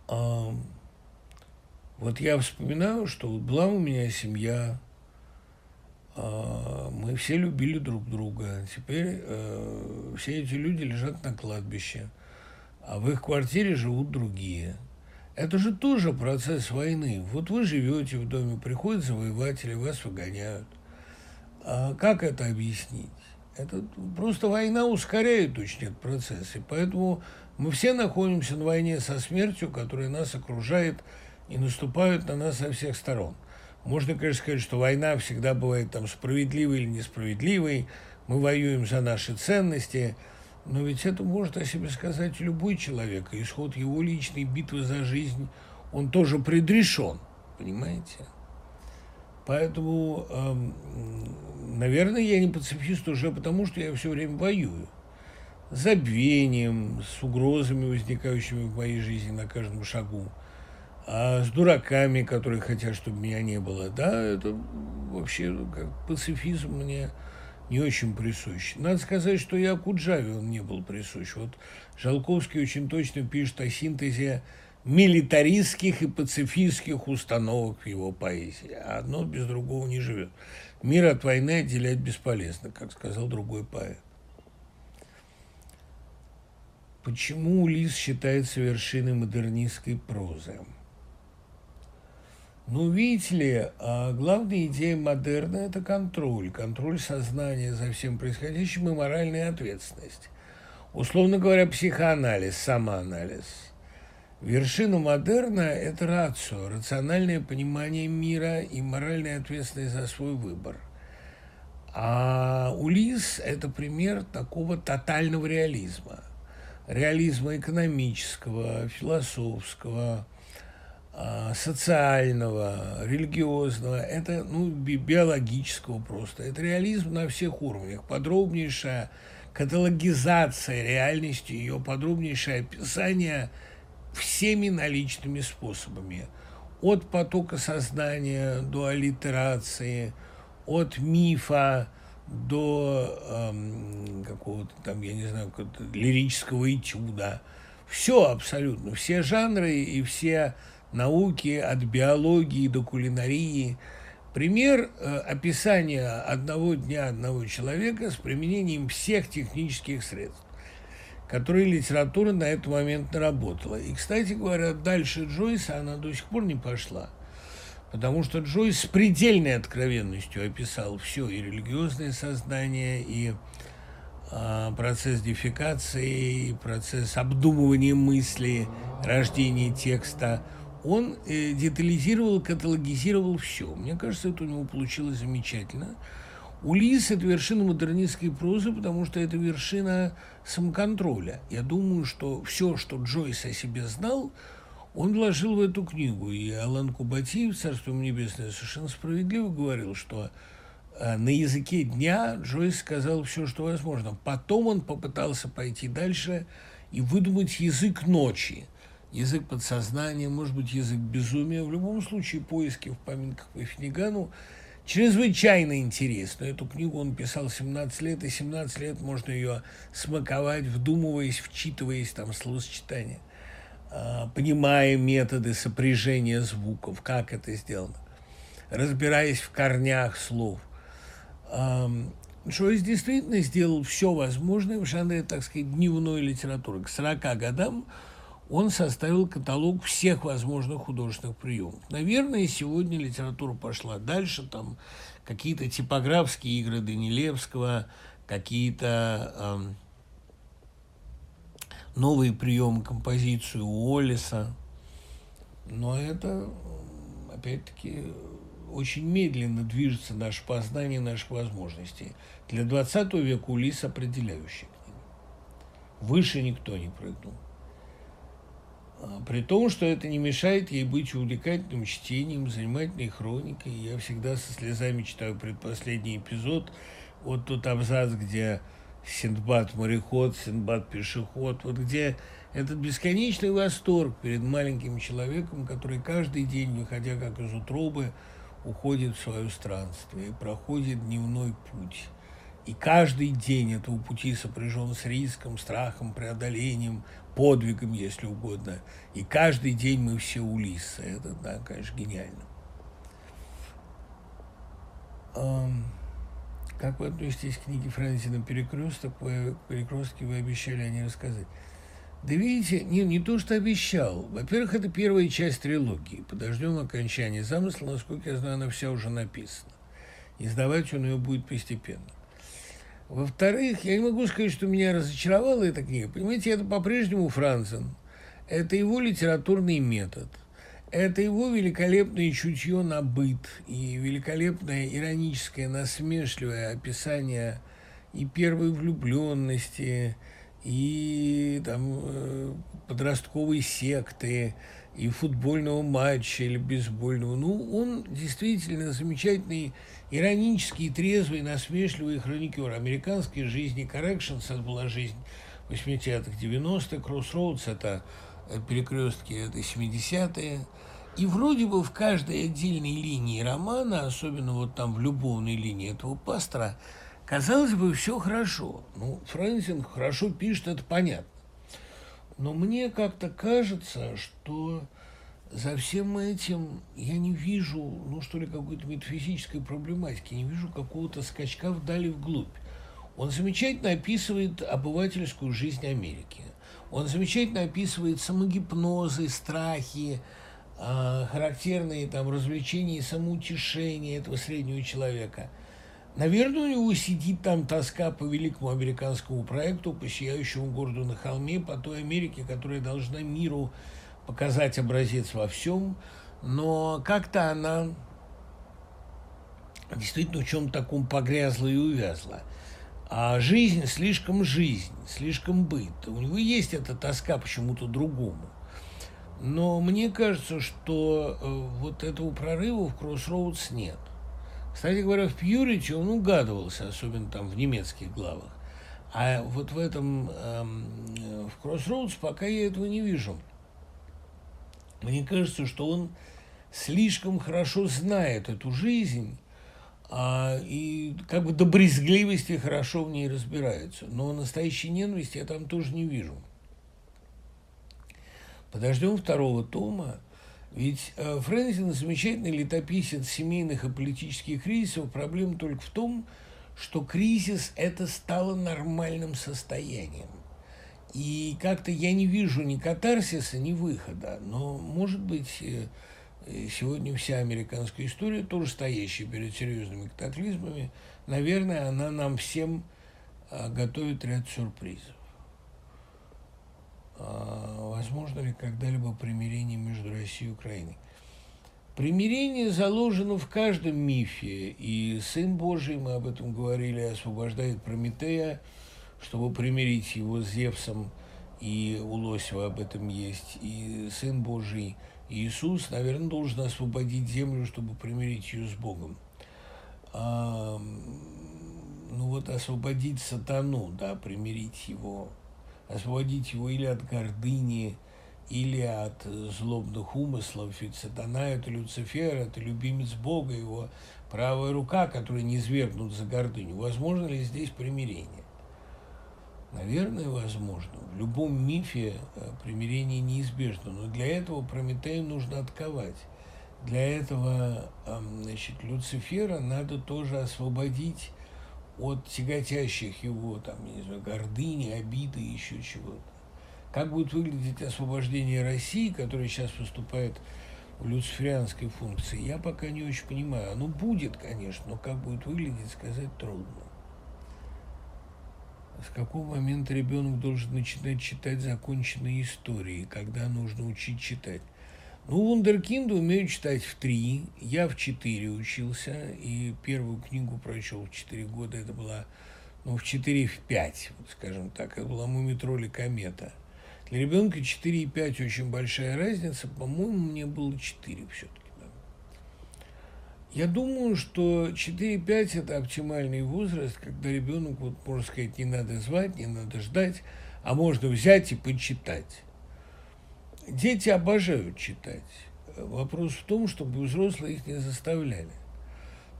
Вот я вспоминаю, что была у меня семья, а, мы все любили друг друга. Теперь э, все эти люди лежат на кладбище, а в их квартире живут другие – это же тоже процесс войны. Вот вы живете в доме, приходят завоеватели, вас выгоняют. А как это объяснить? Это просто война ускоряет очень этот процесс. И поэтому мы все находимся на войне со смертью, которая нас окружает и наступает на нас со всех сторон. Можно, конечно, сказать, что война всегда бывает там справедливой или несправедливой. мы воюем за наши ценности, но ведь это может о себе сказать любой человек, и исход его личной битвы за жизнь, он тоже предрешен, понимаете? Поэтому, эм, наверное, я не пацифист уже потому, что я все время воюю. С забвением, с угрозами, возникающими в моей жизни на каждом шагу, а с дураками, которые хотят, чтобы меня не было. Да, это вообще как пацифизм мне не очень присущ. Надо сказать, что и Акуджаве он не был присущ. Вот Жалковский очень точно пишет о синтезе милитаристских и пацифистских установок в его поэзии. А одно без другого не живет. Мир от войны отделять бесполезно, как сказал другой поэт. Почему Улис считается вершиной модернистской прозы? Ну, видите ли, а главная идея модерна – это контроль. Контроль сознания за всем происходящим и моральная ответственность. Условно говоря, психоанализ, самоанализ – Вершина модерна – это рацио, рациональное понимание мира и моральная ответственность за свой выбор. А Улис – это пример такого тотального реализма. Реализма экономического, философского, а, социального, религиозного, это ну, биологического просто. Это реализм на всех уровнях. Подробнейшая каталогизация реальности, ее подробнейшее описание – всеми наличными способами. От потока сознания до аллитерации, от мифа до эм, какого-то там, я не знаю, какого-то лирического этюда. Все абсолютно, все жанры и все науки, от биологии до кулинарии. Пример э, описания одного дня одного человека с применением всех технических средств которые литература на этот момент наработала. И, кстати говоря, дальше Джойса она до сих пор не пошла. Потому что Джойс с предельной откровенностью описал все, и религиозное сознание, и а, процесс дефикации, и процесс обдумывания мысли, рождения текста. Он э, детализировал, каталогизировал все. Мне кажется, это у него получилось замечательно. Улис – это вершина модернистской прозы, потому что это вершина самоконтроля. Я думаю, что все, что Джойс о себе знал, он вложил в эту книгу. И Алан Кубатиев, Царство Небесное, совершенно справедливо говорил, что э, на языке дня Джойс сказал все, что возможно. Потом он попытался пойти дальше и выдумать язык ночи. Язык подсознания, может быть, язык безумия. В любом случае, поиски в поминках по Финигану – чрезвычайно интересную. Эту книгу он писал 17 лет, и 17 лет можно ее смаковать, вдумываясь, вчитываясь, там, словосочетание, а, понимая методы сопряжения звуков, как это сделано, разбираясь в корнях слов. Джойс действительно сделал все возможное в жанре, так сказать, дневной литературы. К 40 годам он составил каталог всех возможных художественных приемов. Наверное, сегодня литература пошла дальше, там какие-то типографские игры Данилевского, какие-то э, новые приемы композиции Уоллеса. Но это, опять-таки, очень медленно движется наше познание наших возможностей. Для 20 века Улис определяющий. Выше никто не прыгнул. А, при том, что это не мешает ей быть увлекательным чтением, занимательной хроникой. Я всегда со слезами читаю предпоследний эпизод. Вот тот абзац, где Синдбад мореход, Синдбад пешеход, вот где этот бесконечный восторг перед маленьким человеком, который каждый день, выходя как из утробы, уходит в свое странствие и проходит дневной путь. И каждый день этого пути сопряжен с риском, страхом, преодолением, подвигом, если угодно. И каждый день мы все Улисса. Это, да, конечно, гениально. Как вы относитесь к книге Франсина «Перекресток»? Вы, «Перекрестки» вы обещали о ней рассказать. Да видите, не, не то, что обещал. Во-первых, это первая часть трилогии. Подождем окончания замысла. Насколько я знаю, она вся уже написана. Издавать он ее будет постепенно. Во-вторых, я не могу сказать, что меня разочаровала эта книга. Понимаете, это по-прежнему Францен. Это его литературный метод. Это его великолепное чутье на быт и великолепное ироническое, насмешливое описание и первой влюбленности, и там э, подростковой секты, и футбольного матча или бейсбольного. Ну, он действительно замечательный, иронический, трезвый, насмешливый хроникер американской жизни. Corrections – это была жизнь 80-х, 90-х. Crossroads – это перекрестки, это 70-е. И вроде бы в каждой отдельной линии романа, особенно вот там в любовной линии этого пастора, казалось бы, все хорошо. Ну, Фрэнсинг хорошо пишет, это понятно. Но мне как-то кажется, что за всем этим я не вижу, ну что ли, какой-то метафизической проблематики, не вижу какого-то скачка вдали вглубь. Он замечательно описывает обывательскую жизнь Америки. Он замечательно описывает самогипнозы, страхи, э, характерные там развлечения и самоутешения этого среднего человека. Наверное, у него сидит там тоска по великому американскому проекту, по сияющему городу на холме, по той Америке, которая должна миру показать образец во всем, но как-то она действительно в чем-то таком погрязла и увязла. А жизнь слишком жизнь, слишком быт. У него есть эта тоска почему-то другому. Но мне кажется, что э, вот этого прорыва в Кроссроудс нет. Кстати говоря, в Пьюрити он угадывался, особенно там в немецких главах. А вот в этом, эм, э, в Кроссроудс пока я этого не вижу. Мне кажется, что он слишком хорошо знает эту жизнь а, и как бы до брезгливости хорошо в ней разбирается. Но настоящей ненависти я там тоже не вижу. Подождем второго тома. Ведь э, Фрэнсин замечательный летописец семейных и политических кризисов. Проблема только в том, что кризис это стало нормальным состоянием. И как-то я не вижу ни катарсиса, ни выхода. Но, может быть, э, сегодня вся американская история, тоже стоящая перед серьезными катаклизмами, наверное, она нам всем а, готовит ряд сюрпризов. А, возможно ли когда-либо примирение между Россией и Украиной? Примирение заложено в каждом мифе, и Сын Божий, мы об этом говорили, освобождает Прометея – чтобы примирить его с Зевсом, и у Лосева об этом есть, и Сын Божий Иисус, наверное, должен освободить землю, чтобы примирить ее с Богом. А, ну вот освободить сатану, да, примирить его, освободить его или от гордыни, или от злобных умыслов, ведь сатана – это Люцифер, это любимец Бога, его правая рука, которая не свергнут за гордыню. Возможно ли здесь примирение? Наверное, возможно. В любом мифе э, примирение неизбежно, но для этого Прометею нужно отковать. Для этого значит, Люцифера надо тоже освободить от тяготящих его, там, не знаю, гордыни, обиды и еще чего-то. Как будет выглядеть освобождение России, которая сейчас выступает в люциферианской функции, я пока не очень понимаю. Оно будет, конечно, но как будет выглядеть, сказать трудно с какого момента ребенок должен начинать читать законченные истории, когда нужно учить читать. Ну, вундеркинды умеют читать в три, я в четыре учился, и первую книгу прочел в четыре года, это была, ну, в четыре, в пять, скажем так, это была «Мумитроли комета». Для ребенка 4 и 5 очень большая разница, по-моему, мне было 4 все-таки. Я думаю, что 4-5 – это оптимальный возраст, когда ребенок, вот, можно сказать, не надо звать, не надо ждать, а можно взять и почитать. Дети обожают читать. Вопрос в том, чтобы взрослые их не заставляли.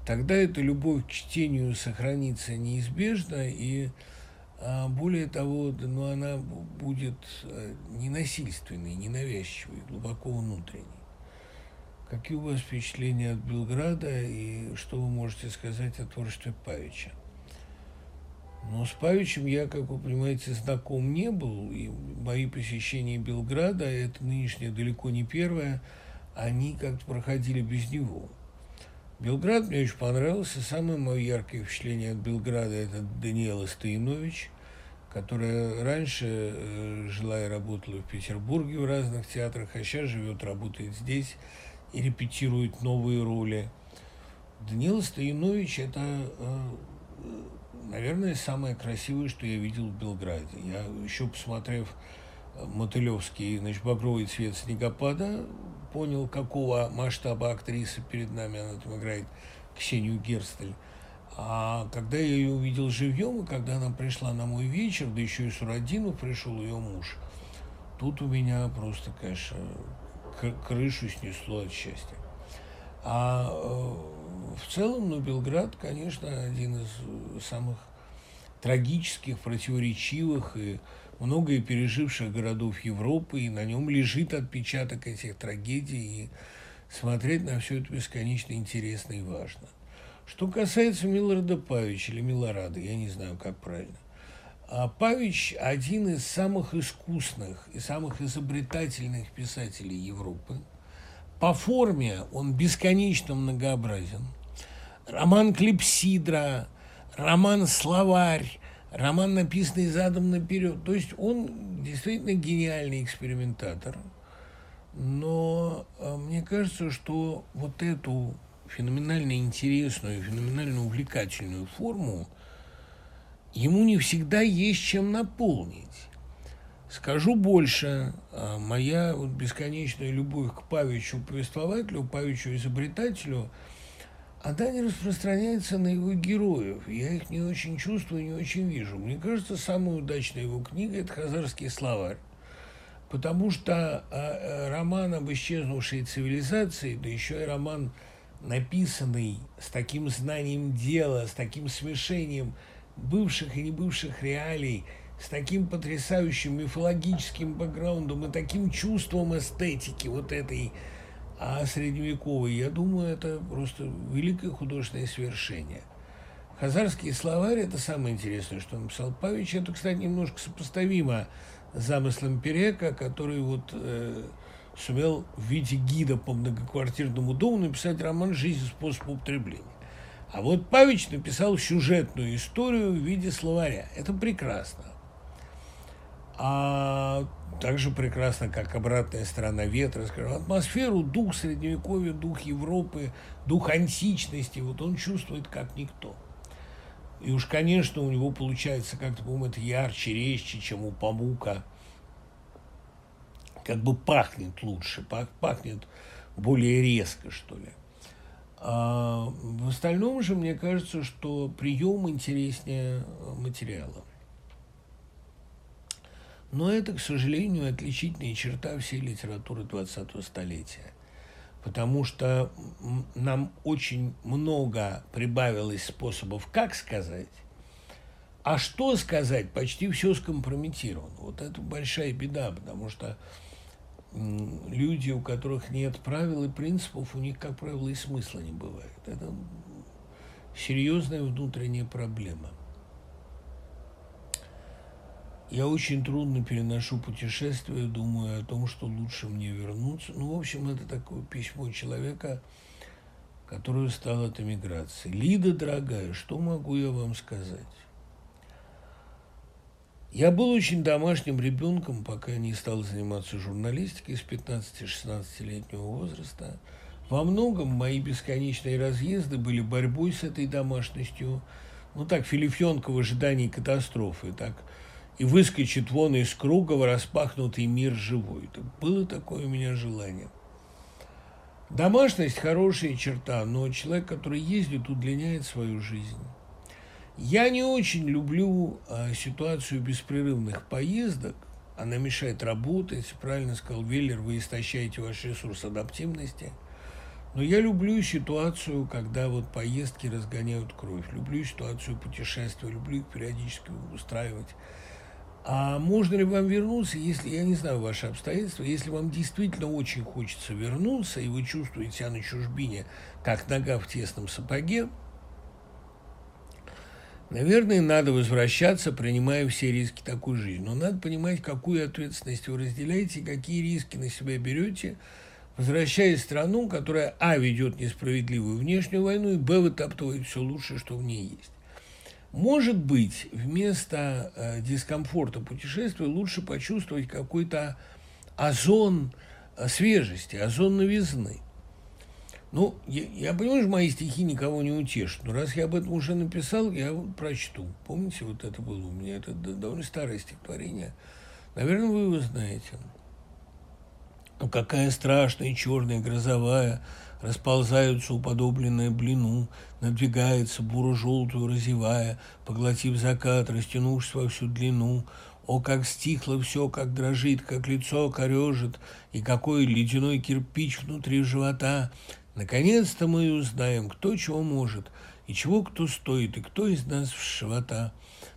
Тогда эта любовь к чтению сохранится неизбежно, и а, более того, ну, она будет э, ненасильственной, ненавязчивой, глубоко внутренней. Какие у вас впечатления от Белграда и что вы можете сказать о творчестве Павича? Ну, с Павичем я, как вы понимаете, знаком не был, и мои посещения Белграда, это нынешнее далеко не первое, они как-то проходили без него. Белград мне очень понравился. Самое мое яркое впечатление от Белграда – это Даниэла Стоянович, которая раньше э, жила и работала в Петербурге в разных театрах, а сейчас живет, работает здесь – и репетирует новые роли. Даниил Стоянович – это э, наверное, самое красивое, что я видел в Белграде. Я еще посмотрев Мотылевский, значит, «Багровый цвет снегопада», понял, какого масштаба актрисы перед нами она там играет, Ксению Герстель. А когда я ее увидел живьем, и когда она пришла на мой вечер, да еще и с Сурадинов пришел ее муж, тут у меня просто, конечно, крышу снесло от счастья. А э, в целом, ну, Белград, конечно, один из самых трагических, противоречивых и многое переживших городов Европы, и на нем лежит отпечаток этих трагедий, и смотреть на все это бесконечно интересно и важно. Что касается Милорада Павича или Милорада, я не знаю, как правильно. А Павич один из самых искусных и самых изобретательных писателей Европы. По форме он бесконечно многообразен. Роман Клипсидра, роман «Словарь», роман, написанный задом наперед. То есть он действительно гениальный экспериментатор. Но э, мне кажется, что вот эту феноменально интересную, феноменально увлекательную форму ему не всегда есть чем наполнить. Скажу больше, а, моя вот бесконечная любовь к Павичу повествователю, Павичу изобретателю, она не распространяется на его героев. Я их не очень чувствую, не очень вижу. Мне кажется, самая удачная его книга – это «Хазарский словарь». Потому что а, а, роман об исчезнувшей цивилизации, да еще и роман – написанный с таким знанием дела, с таким смешением бывших и небывших реалий, с таким потрясающим мифологическим бэкграундом и таким чувством эстетики вот этой а средневековой, я думаю, это просто великое художественное свершение. Хазарский словарь – это самое интересное, что написал Павич. Это, кстати, немножко сопоставимо с замыслом Перека, который вот э, сумел в виде гида по многоквартирному дому написать роман «Жизнь способ употребления». А вот Павич написал сюжетную историю в виде словаря. Это прекрасно. А также прекрасно, как обратная сторона ветра, скажем, атмосферу, дух Средневековья, дух Европы, дух античности, вот он чувствует как никто. И уж, конечно, у него получается как-то, по-моему, это ярче, резче, чем у Памука – как бы пахнет лучше, пахнет более резко, что ли. А в остальном же мне кажется, что прием интереснее материала. Но это, к сожалению, отличительная черта всей литературы 20-го столетия. Потому что нам очень много прибавилось способов, как сказать, а что сказать, почти все скомпрометировано. Вот это большая беда, потому что люди, у которых нет правил и принципов, у них, как правило, и смысла не бывает. Это серьезная внутренняя проблема. Я очень трудно переношу путешествия, думаю о том, что лучше мне вернуться. Ну, в общем, это такое письмо человека, который стал от эмиграции. Лида, дорогая, что могу я вам сказать? Я был очень домашним ребенком, пока не стал заниматься журналистикой с 15-16-летнего возраста. Во многом мои бесконечные разъезды были борьбой с этой домашностью. Ну так, Филифенко в ожидании катастрофы, так и выскочит вон из круга в распахнутый мир живой. Так было такое у меня желание. Домашность – хорошая черта, но человек, который ездит, удлиняет свою жизнь. Я не очень люблю а, ситуацию беспрерывных поездок. Она мешает работать. Правильно сказал Веллер, вы истощаете ваш ресурс адаптивности. Но я люблю ситуацию, когда вот поездки разгоняют кровь. Люблю ситуацию путешествия, люблю их периодически устраивать. А можно ли вам вернуться, если, я не знаю ваши обстоятельства, если вам действительно очень хочется вернуться, и вы чувствуете себя на чужбине, как нога в тесном сапоге, Наверное, надо возвращаться, принимая все риски такой жизни. Но надо понимать, какую ответственность вы разделяете, какие риски на себя берете, возвращаясь в страну, которая, а, ведет несправедливую внешнюю войну, и, б, вытаптывает все лучшее, что в ней есть. Может быть, вместо э, дискомфорта путешествия лучше почувствовать какой-то озон э, свежести, озон новизны. Ну, я, я понимаю, что мои стихи никого не утешат, но раз я об этом уже написал, я прочту. Помните, вот это было у меня, это довольно старое стихотворение. Наверное, вы его знаете. Ну, какая страшная черная грозовая, расползаются уподобленная блину, надвигается буро-желтую разевая, поглотив закат, растянувшись во всю длину. О, как стихло все, как дрожит, как лицо корежит, и какой ледяной кирпич внутри живота. Наконец-то мы узнаем, кто чего может, и чего кто стоит, и кто из нас в живота.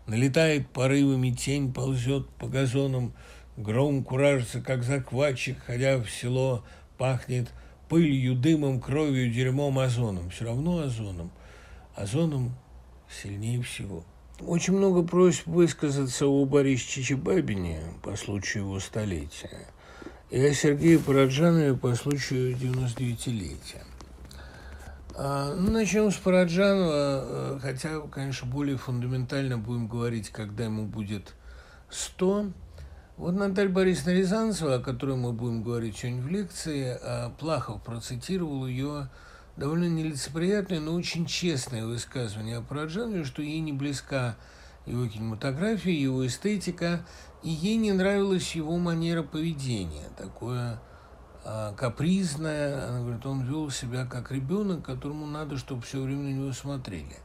Налетает порывами, тень ползет по газонам, гром куражится, как захватчик, ходя в село, пахнет пылью, дымом, кровью, дерьмом, озоном. Все равно озоном. Озоном сильнее всего. Очень много просьб высказаться о Борисе Чичибабине по случаю его столетия и о Сергее Параджанове по случаю 99-летия. А, ну, начнем с Параджанова, э, хотя, конечно, более фундаментально будем говорить, когда ему будет 100. Вот Наталья Борисовна Рязанцева, о которой мы будем говорить сегодня в лекции, а Плахов процитировал ее довольно нелицеприятное, но очень честное высказывание о Параджанове, что ей не близка его кинематография, его эстетика, и ей не нравилась его манера поведения, такое а, капризное. Она говорит, он вел себя как ребенок, которому надо, чтобы все время на него смотрели.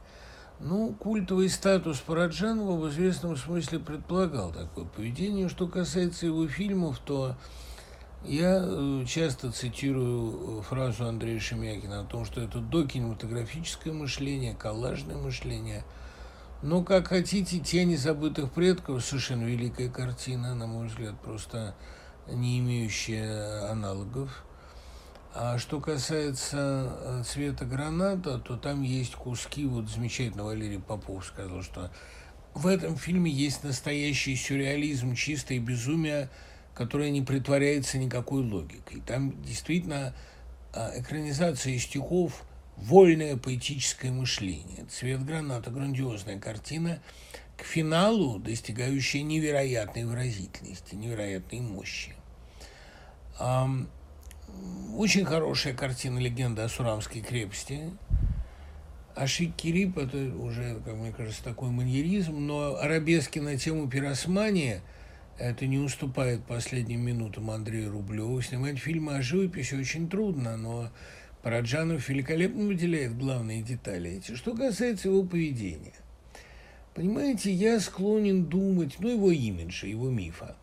Ну, культовый статус Параджанова в известном смысле предполагал такое поведение. Что касается его фильмов, то я э, часто цитирую фразу Андрея Шемякина о том, что это докинематографическое мышление, коллажное мышление. Но, как хотите, «Тени забытых предков» совершенно великая картина, на мой взгляд, просто не имеющая аналогов. А что касается э, цвета граната, то там есть куски, вот замечательно Валерий Попов сказал, что в этом фильме есть настоящий сюрреализм, чистое безумие, которое не притворяется никакой логикой. Там действительно а, экранизация стихов, вольное поэтическое мышление. «Цвет граната» – грандиозная картина, к финалу достигающая невероятной выразительности, невероятной мощи. Очень хорошая картина «Легенда о Сурамской крепости». Ашик Кирип – это уже, как мне кажется, такой маньеризм, но арабески на тему пиросмания – это не уступает последним минутам Андрея Рублеву. Снимать фильмы о живописи очень трудно, но Параджанов великолепно выделяет главные детали. Что касается его поведения. Понимаете, я склонен думать, ну, его имиджа, его мифа.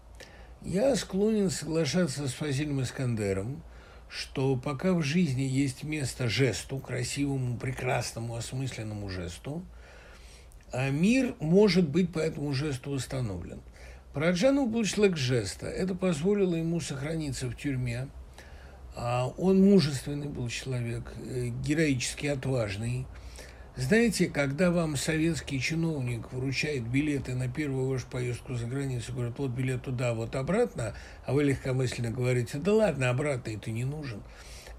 Я склонен соглашаться с Фазилем Искандером, что пока в жизни есть место жесту, красивому, прекрасному, осмысленному жесту, а мир может быть по этому жесту установлен. Параджанов был человек жеста. Это позволило ему сохраниться в тюрьме. А он мужественный был человек, э, героически отважный – знаете, когда вам советский чиновник вручает билеты на первую вашу поездку за границу, говорит, вот билет туда, вот обратно, а вы легкомысленно говорите, да ладно, обратно это не нужен.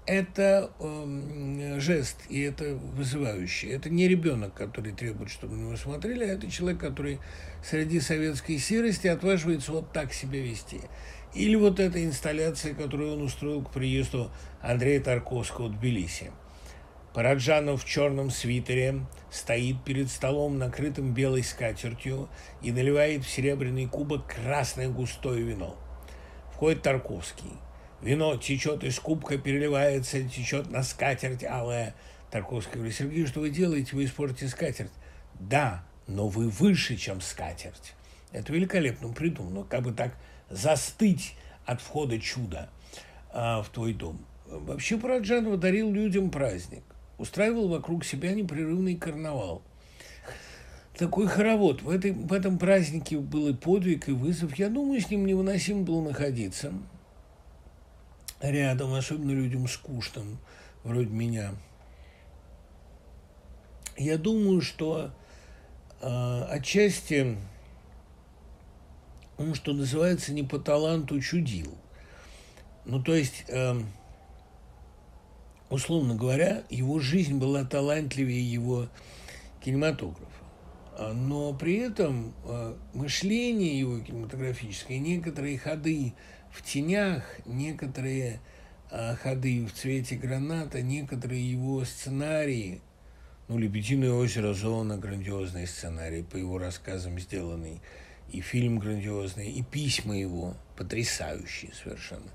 Это э, жест, и это вызывающий. Это не ребенок, который требует, чтобы на него смотрели, а это человек, который среди советской серости отваживается вот так себя вести. Или вот эта инсталляция, которую он устроил к приезду Андрея Тарковского в Тбилиси. Параджанов в черном свитере стоит перед столом, накрытым белой скатертью, и наливает в серебряный кубок красное густое вино. Входит Тарковский. Вино течет из кубка, переливается, течет на скатерть алая. Тарковский говорит, Сергей, что вы делаете? Вы испортите скатерть. Да, но вы выше, чем скатерть. Это великолепно придумано. Как бы так застыть от входа чуда а, в твой дом. Вообще Параджанов дарил людям праздник устраивал вокруг себя непрерывный карнавал. Такой хоровод. В, этой, в этом празднике был и подвиг, и вызов. Я думаю, с ним невыносимо было находиться рядом, особенно людям скучным, вроде меня. Я думаю, что э, отчасти он, что называется, не по таланту чудил. Ну, то есть... Э, условно говоря, его жизнь была талантливее его кинематографа. А, но при этом а, мышление его кинематографическое, некоторые ходы в тенях, некоторые а, ходы в цвете граната, некоторые его сценарии, ну, «Лебединое озеро Зона» – грандиозный сценарий, по его рассказам сделанный, и фильм грандиозный, и письма его потрясающие совершенно.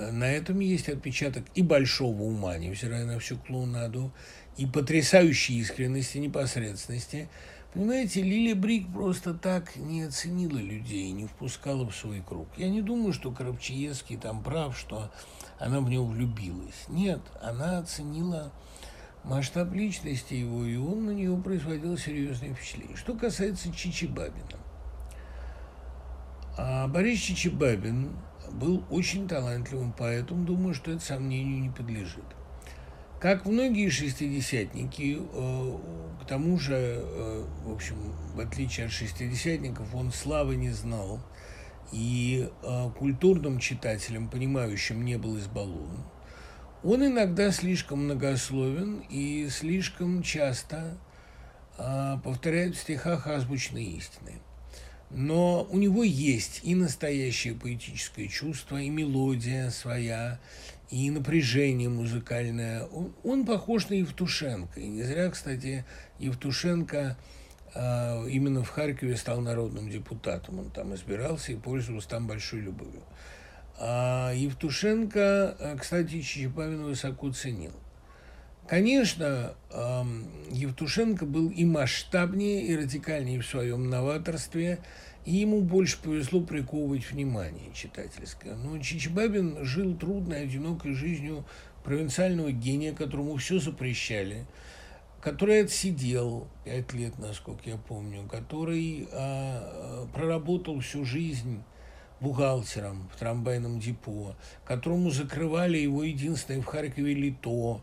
Э, на этом есть отпечаток и большого ума, невзирая на всю клоунаду, и потрясающей искренности, непосредственности. Понимаете, Лили Брик просто так не оценила людей, не впускала в свой круг. Я не думаю, что Коробчиевский там прав, что она в него влюбилась. Нет, она оценила масштаб личности его, и он на нее производил серьезное впечатление. Что касается Чичибабина. А Борис Чичибабин был очень талантливым поэтом, думаю, что это сомнению не подлежит. Как многие шестидесятники, э, к тому же, э, в общем, в отличие от шестидесятников, он славы не знал и э, культурным читателем, понимающим, не был избалован. Он иногда слишком многословен и слишком часто повторяет в стихах азбучные истины. Но у него есть и настоящее поэтическое чувство, и мелодия своя, и напряжение музыкальное. Он, он похож на Евтушенко. И не зря, кстати, Евтушенко э, именно в Харькове стал народным депутатом. Он там избирался и пользовался там большой любовью. А Евтушенко, а, кстати, Чичипавин высоко ценил. Конечно, Евтушенко был и масштабнее, и радикальнее в своем новаторстве – и ему больше повезло приковывать внимание читательское. Но Чичибабин жил трудной, одинокой жизнью провинциального гения, которому все запрещали, который отсидел пять лет, насколько я помню, который а, проработал всю жизнь бухгалтером в трамвайном депо, которому закрывали его единственное в Харькове лито,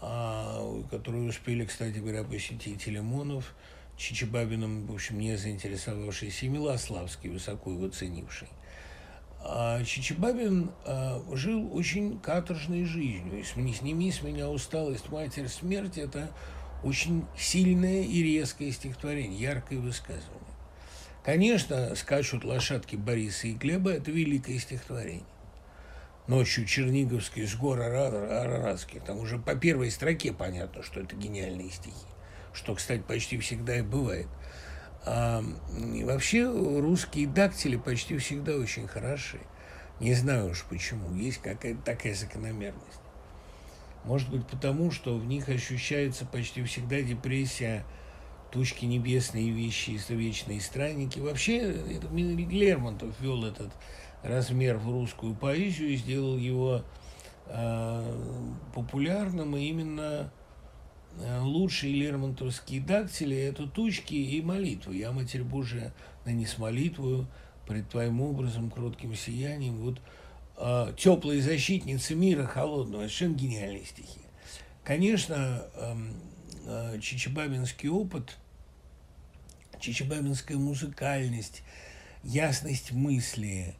а, которое успели, кстати говоря, посетить и Лимонов – Чичибабиным, в общем, не заинтересовавшийся, и Милославский, высоко его ценивший. А Чичибабин а, жил очень каторжной жизнью. И «Сними с меня усталость, матерь смерть» – это очень сильное и резкое стихотворение, яркое высказывание. Конечно, скачут лошадки Бориса и Глеба – это великое стихотворение. Ночью Черниговский с гор Араратских, там уже по первой строке понятно, что это гениальные стихи что, кстати, почти всегда и бывает. А, и вообще русские дактили почти всегда очень хороши. Не знаю уж почему, есть какая-то такая закономерность. Может быть, потому что в них ощущается почти всегда депрессия, тучки небесные вещи, вечные странники. Вообще, это Лермонтов ввел этот размер в русскую поэзию и сделал его э, популярным, и именно Э, лучшие лермонтовские дактили – это тучки и молитвы. Я, Матерь Божия, нанес молитву пред Твоим образом, кротким сиянием. Вот э, теплые защитницы мира холодного – совершенно гениальные стихи. Конечно, э, э, опыт, чичибабинская музыкальность, ясность мысли –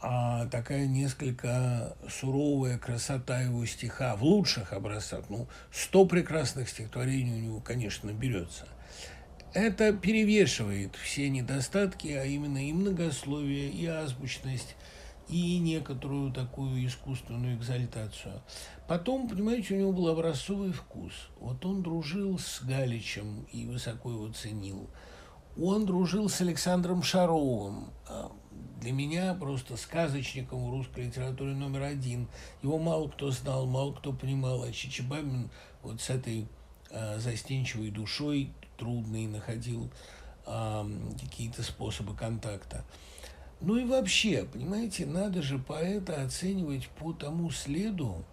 а такая несколько суровая красота его стиха в лучших образцах. Ну, сто прекрасных стихотворений у него, конечно, берется. Это перевешивает все недостатки, а именно и многословие, и азбучность, и некоторую такую искусственную экзальтацию. Потом, понимаете, у него был образцовый вкус. Вот он дружил с Галичем и высоко его ценил. Он дружил с Александром Шаровым, а, для меня просто сказочником русской литературе номер один. Его мало кто знал, мало кто понимал, а Чичибабин вот с этой э, застенчивой душой трудной находил э, какие-то способы контакта. Ну и вообще, понимаете, надо же поэта оценивать по тому следу,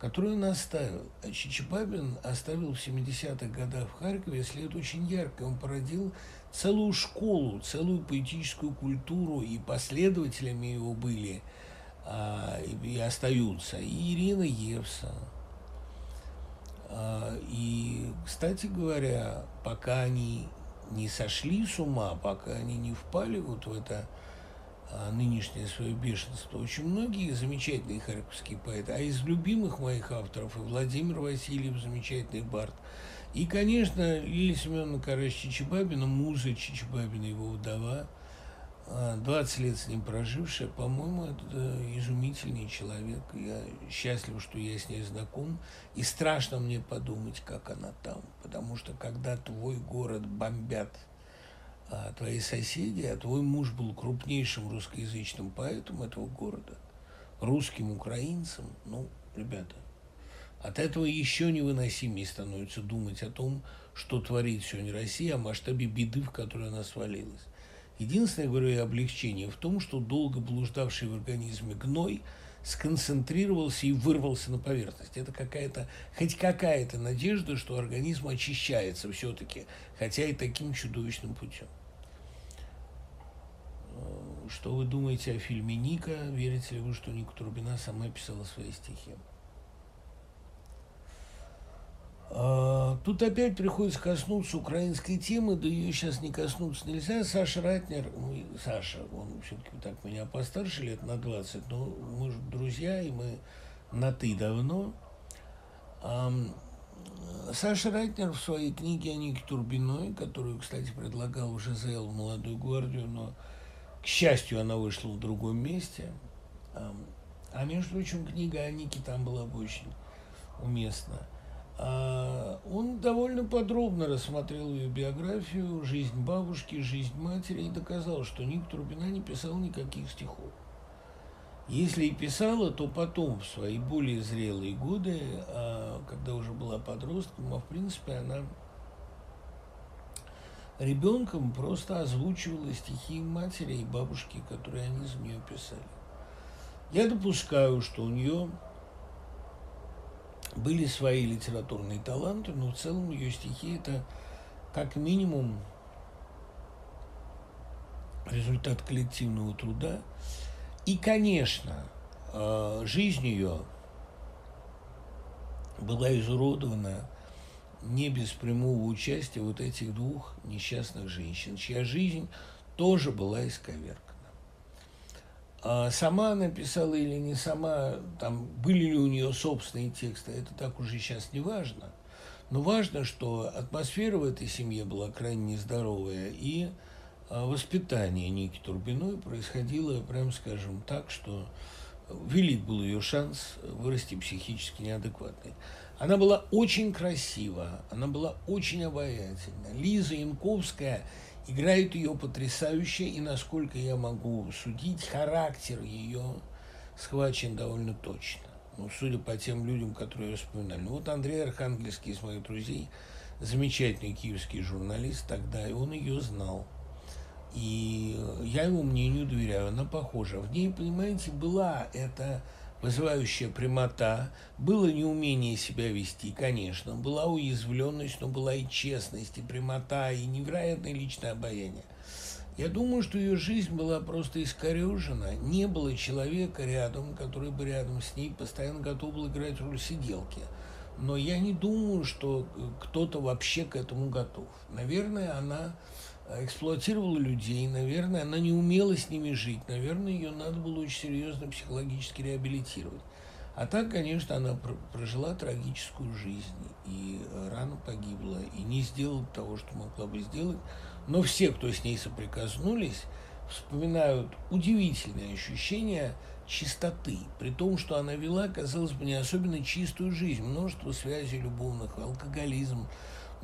который он оставил. А Чичибабин оставил в 70-х годах в Харькове след очень яркий. Он породил целую школу, целую поэтическую культуру, и последователями его были а, и остаются и Ирина Евса. А, и, кстати говоря, пока они не сошли с ума, пока они не впали вот в это а, нынешнее свое бешенство, очень многие замечательные харьковские поэты, а из любимых моих авторов и Владимир Васильев, замечательный бард, и, конечно, Лилия Семеновна Карась Чичибабина, муза Чичибабина, его вдова, 20 лет с ним прожившая, по-моему, это изумительный человек. Я счастлив, что я с ней знаком. И страшно мне подумать, как она там. Потому что когда твой город бомбят а, твои соседи, а твой муж был крупнейшим русскоязычным поэтом этого города, русским украинцем, ну, ребята, от этого еще невыносимее становится думать о том, что творит сегодня Россия, о масштабе беды, в которую она свалилась. Единственное, говорю я, облегчение в том, что долго блуждавший в организме гной сконцентрировался и вырвался на поверхность. Это какая-то, хоть какая-то надежда, что организм очищается все-таки, хотя и таким чудовищным путем. Что вы думаете о фильме «Ника»? Верите ли вы, что Ника Турбина сама писала свои стихи? А, тут опять приходится коснуться украинской темы, да ее сейчас не коснуться нельзя. Саша Ратнер, Саша, он все-таки так меня постарше лет на 20, но мы же друзья, и мы на «ты» давно. Саша Райтнер в своей книге о Нике Турбиной, которую, кстати, предлагал уже ЗЛ в «Молодую гвардию», но, к счастью, она вышла в другом месте. А, между прочим, книга о Нике там была бы очень уместна – он довольно подробно рассмотрел ее биографию, жизнь бабушки, жизнь матери и доказал, что Ник Турбина не писал никаких стихов. Если и писала, то потом, в свои более зрелые годы, а, когда уже была подростком, а в принципе она ребенком просто озвучивала стихи матери и бабушки, которые они за нее писали. Я допускаю, что у нее были свои литературные таланты, но в целом ее стихи это как минимум результат коллективного труда. И, конечно, э, жизнь ее была изуродована не без прямого участия вот этих двух несчастных женщин, чья жизнь тоже была исковеркана. А сама она писала или не сама, там были ли у нее собственные тексты, это так уже сейчас не важно. Но важно, что атмосфера в этой семье была крайне нездоровая, и а, воспитание Ники Турбиной происходило, прям скажем так, что велик был ее шанс вырасти психически неадекватной. Она была очень красива, она была очень обаятельна. Лиза Янковская Играет ее потрясающе, и, насколько я могу судить, характер ее схвачен довольно точно. Ну, судя по тем людям, которые ее вспоминали. Ну, вот Андрей Архангельский из моих друзей, замечательный киевский журналист тогда, и он ее знал. И я его мнению доверяю, она похожа. В ней, понимаете, была эта вызывающая прямота, было неумение себя вести, конечно, была уязвленность, но была и честность, и прямота, и невероятное личное обаяние. Я думаю, что ее жизнь была просто искорежена. Не было человека рядом, который бы рядом с ней постоянно готов был играть роль сиделки. Но я не думаю, что кто-то вообще к этому готов. Наверное, она эксплуатировала людей, наверное, она не умела с ними жить, наверное, ее надо было очень серьезно психологически реабилитировать. А так, конечно, она прожила трагическую жизнь и рано погибла, и не сделала того, что могла бы сделать. Но все, кто с ней соприкоснулись, вспоминают удивительное ощущение чистоты, при том, что она вела, казалось бы, не особенно чистую жизнь, множество связей любовных, алкоголизм,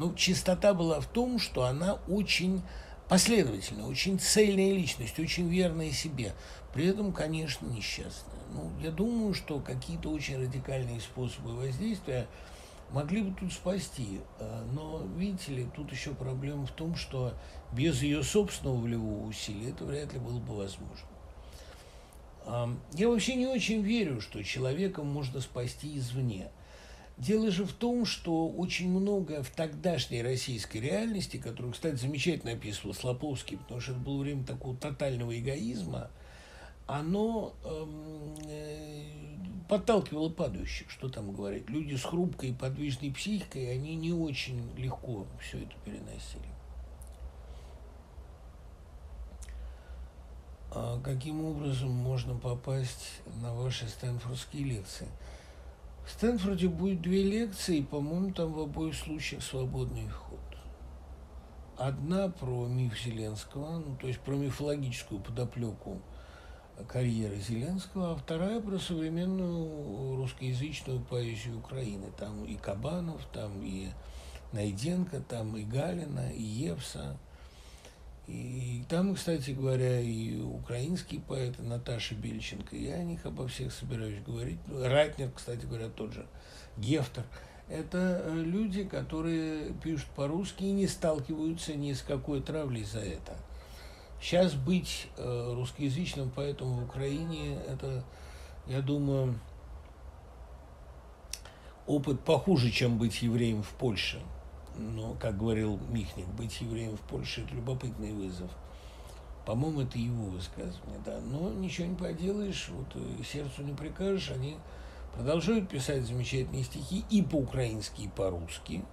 ну, чистота была в том, что она очень последовательная, очень цельная личность, очень верная себе. При этом, конечно, несчастная. Ну, я думаю, что какие-то очень радикальные способы воздействия могли бы тут спасти. А, но, видите ли, тут еще проблема в том, что без ее собственного волевого усилия это вряд ли было бы возможно. Я вообще не очень верю, что человека можно спасти извне – Дело же в том, что очень много в тогдашней российской реальности, которую, кстати, замечательно описывал Слоповский, потому что это было время такого тотального эгоизма, оно эм, э, подталкивало падающих, что там говорить. Люди с хрупкой и подвижной психикой, они не очень легко все это переносили. А каким образом можно попасть на ваши стэнфордские лекции? В Стэнфорде будет две лекции, и, по-моему, там в обоих случаях свободный вход. Одна про миф Зеленского, ну, то есть про мифологическую подоплеку карьеры Зеленского, а вторая про современную русскоязычную поэзию Украины. Там и Кабанов, там и Найденко, там и Галина, и Евса. И там, кстати говоря, и украинские поэты Наташа Бельченко, я о них обо всех собираюсь говорить. Ратнер, кстати говоря, тот же, Гефтер. Это э, люди, которые пишут по-русски и не сталкиваются ни с какой травлей за это. Сейчас быть э, русскоязычным поэтом в Украине, это, я думаю, опыт похуже, чем быть евреем в Польше – но, как говорил Михник, быть евреем в Польше – это любопытный вызов. По-моему, это его высказывание, да. Но ничего не поделаешь, вот э, сердцу не прикажешь, они продолжают писать замечательные стихи и по-украински, и по-русски.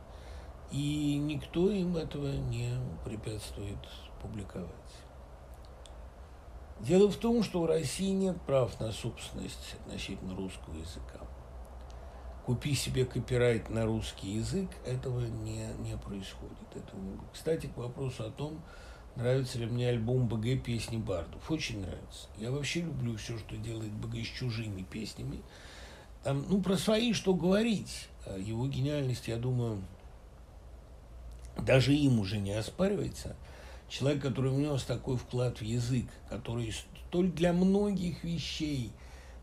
И никто им этого не препятствует публиковать. Дело в том, что у России нет прав на собственность относительно русского языка купи себе копирайт на русский язык, этого не, не происходит. Этого не Кстати, к вопросу о том, нравится ли мне альбом БГ «Песни Бардов». Очень нравится. Я вообще люблю все, что делает БГ с чужими песнями. Там, ну, про свои что говорить. А его гениальность, я думаю, даже им уже не оспаривается. Человек, который внес такой вклад в язык, который столь для многих вещей –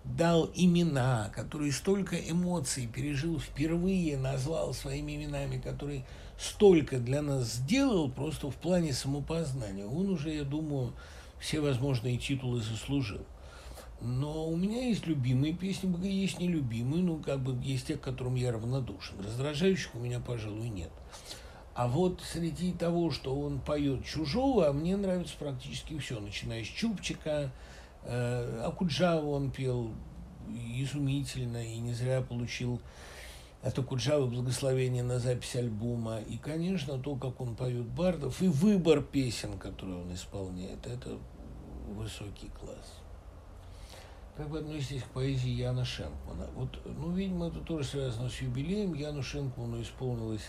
дал имена, который столько эмоций пережил впервые, назвал своими именами, который столько для нас сделал просто в плане самопознания. Он уже, я думаю, все возможные титулы заслужил. Но у меня есть любимые песни, есть нелюбимые, ну, как бы есть те, к которым я равнодушен. Раздражающих у меня, пожалуй, нет. А вот среди того, что он поет чужого, мне нравится практически все, начиная с Чупчика, Акуджаву он пел изумительно и не зря получил от Акуджавы благословение на запись альбома. И, конечно, то, как он поет бардов, и выбор песен, которые он исполняет, это высокий класс. Как вы относитесь к поэзии Яна Шенкмана? Вот, ну, видимо, это тоже связано с юбилеем. Яну Шенкману исполнилось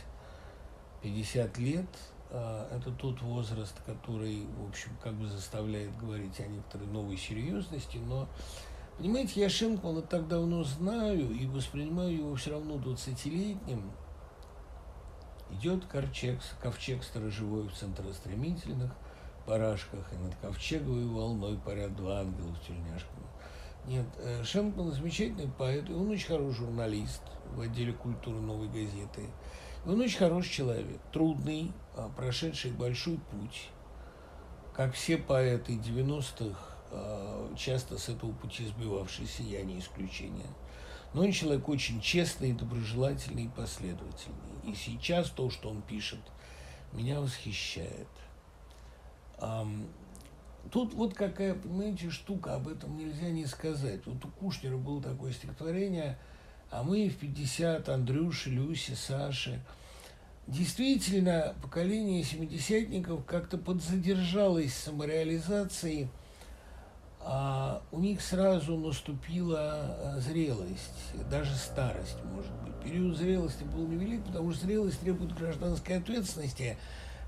50 лет – это тот возраст, который, в общем, как бы заставляет говорить о некоторой новой серьезности, но, понимаете, я Шенкмана так давно знаю и воспринимаю его все равно 20-летним. Идет ковчег, ковчег сторожевой в центростремительных парашках, и над ковчеговой волной парят два ангела в тельняшках. Нет, э, Шенкман замечательный поэт, и он очень хороший журналист в отделе культуры «Новой газеты». Он очень хороший человек, трудный, а, прошедший большой путь. Как все поэты 90-х, а, часто с этого пути сбивавшиеся, я не исключение. Но он человек очень честный, доброжелательный и последовательный. И сейчас то, что он пишет, меня восхищает. Тут вот какая, понимаете, штука, об этом нельзя не сказать. Вот у Кушнера было такое стихотворение – а мы в 50, Андрюши, Люси, Саши. Действительно, поколение семидесятников как-то подзадержалось самореализацией, а у них сразу наступила а, зрелость, даже старость, может быть. Период зрелости был невелик, потому что зрелость требует гражданской ответственности,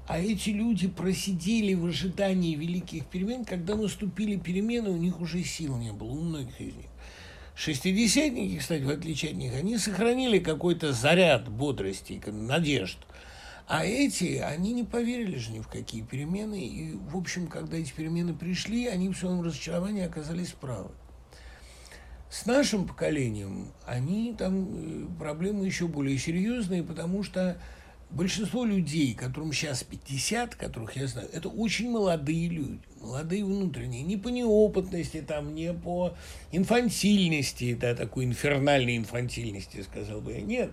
а эти люди просидели в ожидании великих перемен, когда наступили перемены, у них уже сил не было, у многих из них. Шестидесятники, кстати, в отличие от них, они сохранили какой-то заряд бодрости, надежд. А эти, они не поверили же ни в какие перемены. И, в общем, когда эти перемены пришли, они в своем разочаровании оказались правы. С нашим поколением они там э, проблемы еще более серьезные, потому что большинство людей, которым сейчас 50, которых я знаю, это очень молодые люди, молодые внутренние, не по неопытности, там, не по инфантильности, да, такой инфернальной инфантильности, сказал бы я, нет,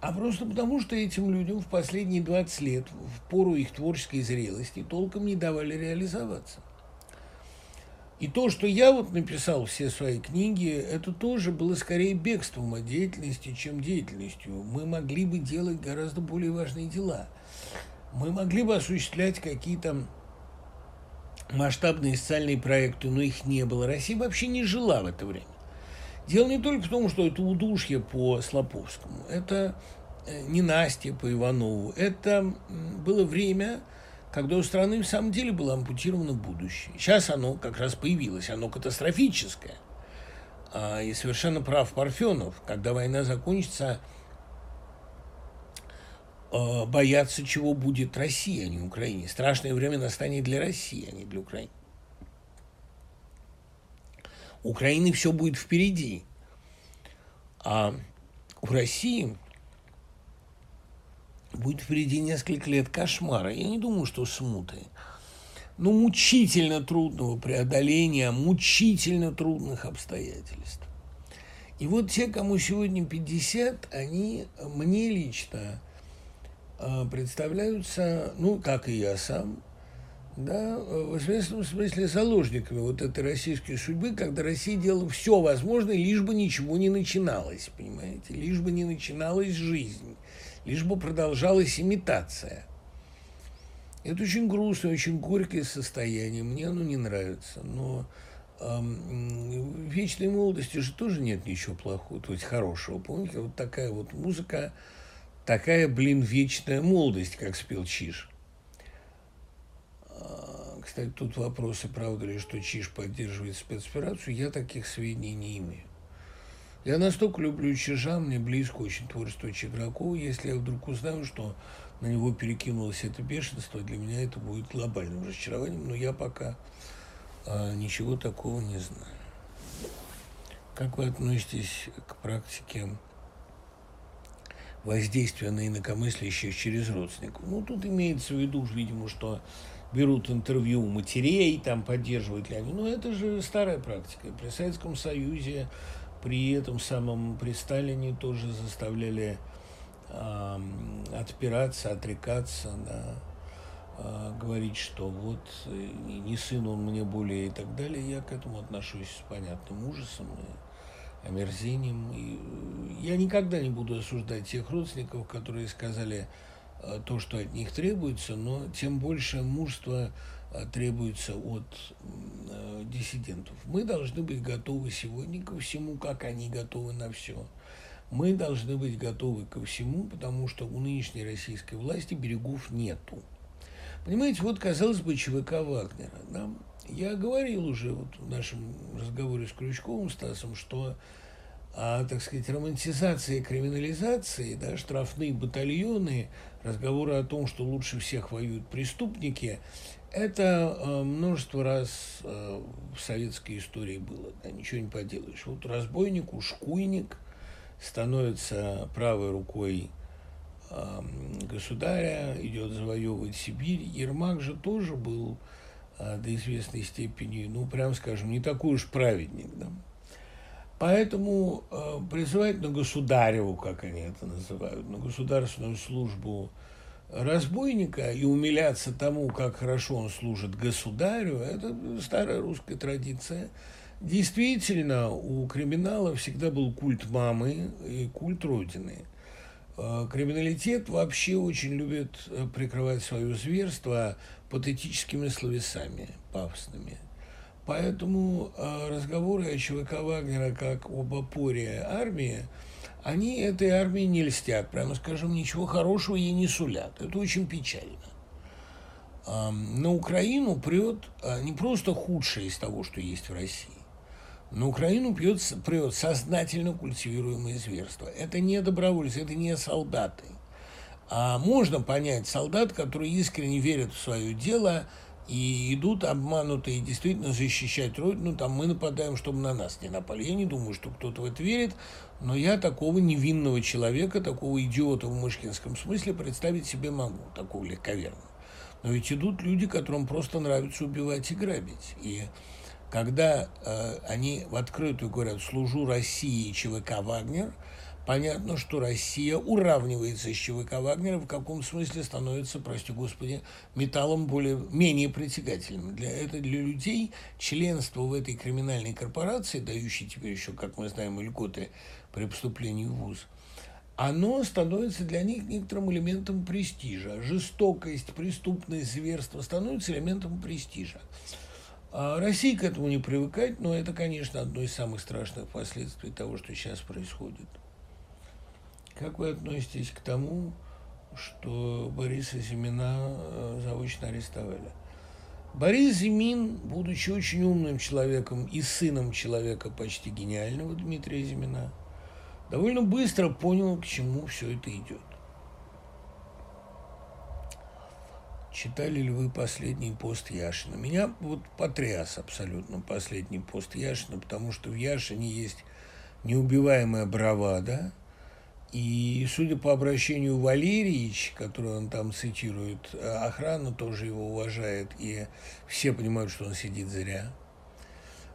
а просто потому, что этим людям в последние 20 лет, в пору их творческой зрелости, толком не давали реализоваться. И то, что я вот написал все свои книги, это тоже было скорее бегством от деятельности, чем деятельностью. Мы могли бы делать гораздо более важные дела. Мы могли бы осуществлять какие-то масштабные социальные проекты, но их не было. Россия вообще не жила в это время. Дело не только в том, что это удушье по Слоповскому, это э, не Настя по Иванову. Это было время, когда у страны в самом деле было ампутировано будущее. Сейчас оно как раз появилось, оно катастрофическое. А, и совершенно прав Парфенов, когда война закончится, а, бояться, чего будет Россия, а не Украине. Страшное время настанет для России, а не для Украины. Украины все будет впереди. А у России будет впереди несколько лет кошмара. Я не думаю, что смуты. Но мучительно трудного преодоления, мучительно трудных обстоятельств. И вот те, кому сегодня 50, они мне лично а, представляются, ну, как и я сам, да, в известном смысле заложниками вот этой российской судьбы, когда Россия делала все возможное, лишь бы ничего не начиналось, понимаете, лишь бы не начиналась жизнь лишь бы продолжалась имитация. Это очень грустное, очень горькое состояние. Мне оно не нравится. Но эм, в вечной молодости же тоже нет ничего плохого, то есть хорошего. Помните, вот такая вот музыка, такая, блин, вечная молодость, как спел Чиж. А, кстати, тут вопросы, правда ли, что Чиж поддерживает спецоперацию. Я таких сведений не имею. Я настолько люблю Чижа, мне близко очень творчество Чигракова. Если я вдруг узнаю, что на него перекинулось это бешенство, для меня это будет глобальным разочарованием, но я пока а, ничего такого не знаю. Как вы относитесь к практике воздействия на инакомыслящих через родственников? Ну, тут имеется в виду, видимо, что берут интервью у матерей, там поддерживают ли они. Но это же старая практика. При Советском Союзе при этом самом при Сталине тоже заставляли э, отпираться, отрекаться, да, э, говорить, что вот не сын он мне более и так далее. Я к этому отношусь с понятным ужасом и омерзением. И я никогда не буду осуждать тех родственников, которые сказали э, то, что от них требуется, но тем больше мужества Э, требуется от э, диссидентов. Мы должны быть готовы сегодня ко всему, как они готовы на все. Мы должны быть готовы ко всему, потому что у нынешней российской власти берегов нету. Понимаете, вот казалось бы ЧВК Вагнера. Да? Я говорил уже вот в нашем разговоре с Крючковым Стасом, что а, так сказать, романтизация и криминализации, да, штрафные батальоны, разговоры о том, что лучше всех воюют преступники, это э, множество раз э, в советской истории было, да, ничего не поделаешь. Вот разбойник, ушкуйник становится правой рукой э, государя, идет завоевывать Сибирь. Ермак же тоже был до известной степени, ну, прям скажем, не такой уж праведник, да. Поэтому э, призывать на государеву, как они это называют, на государственную службу разбойника и умиляться тому, как хорошо он служит государю, это старая русская традиция. Действительно, у криминала всегда был культ мамы и культ родины. А, криминалитет вообще очень любит э, прикрывать свое зверство патетическими словесами, пафосными. Поэтому а, разговоры о ЧВК Вагнера как об опоре армии – они этой армии не льстят, прямо скажем, ничего хорошего ей не сулят. Это очень печально. На Украину прет а, не просто худшее из того, что есть в России. На Украину прет, прет сознательно культивируемое зверство. Это не добровольцы, это не солдаты. А можно понять солдат, которые искренне верят в свое дело – и идут обманутые действительно защищать Родину, там мы нападаем, чтобы на нас не напали. Я не думаю, что кто-то в это верит, но я такого невинного человека, такого идиота в мышкинском смысле представить себе могу, такого легковерного. Но ведь идут люди, которым просто нравится убивать и грабить. И когда э, они в открытую говорят «служу России ЧВК «Вагнер», Понятно, что Россия уравнивается с ЧВК Вагнера, в каком смысле становится, прости господи, металлом более, менее притягательным. Для, это для людей членство в этой криминальной корпорации, дающей теперь еще, как мы знаем, льготы при поступлении в ВУЗ, оно становится для них некоторым элементом престижа. Жестокость, преступность, зверство становится элементом престижа. А Россия к этому не привыкает, но это, конечно, одно из самых страшных последствий того, что сейчас происходит. Как вы относитесь к тому, что Бориса Зимина э, заочно арестовали. Борис Зимин, будучи очень умным человеком и сыном человека почти гениального Дмитрия Зимина, довольно быстро понял, к чему все это идет. Читали ли вы последний пост Яшина? Меня вот потряс абсолютно последний пост Яшина, потому что в Яшине есть неубиваемая бравада – и, судя по обращению Валерьевич, который он там цитирует, охрана тоже его уважает, и все понимают, что он сидит зря.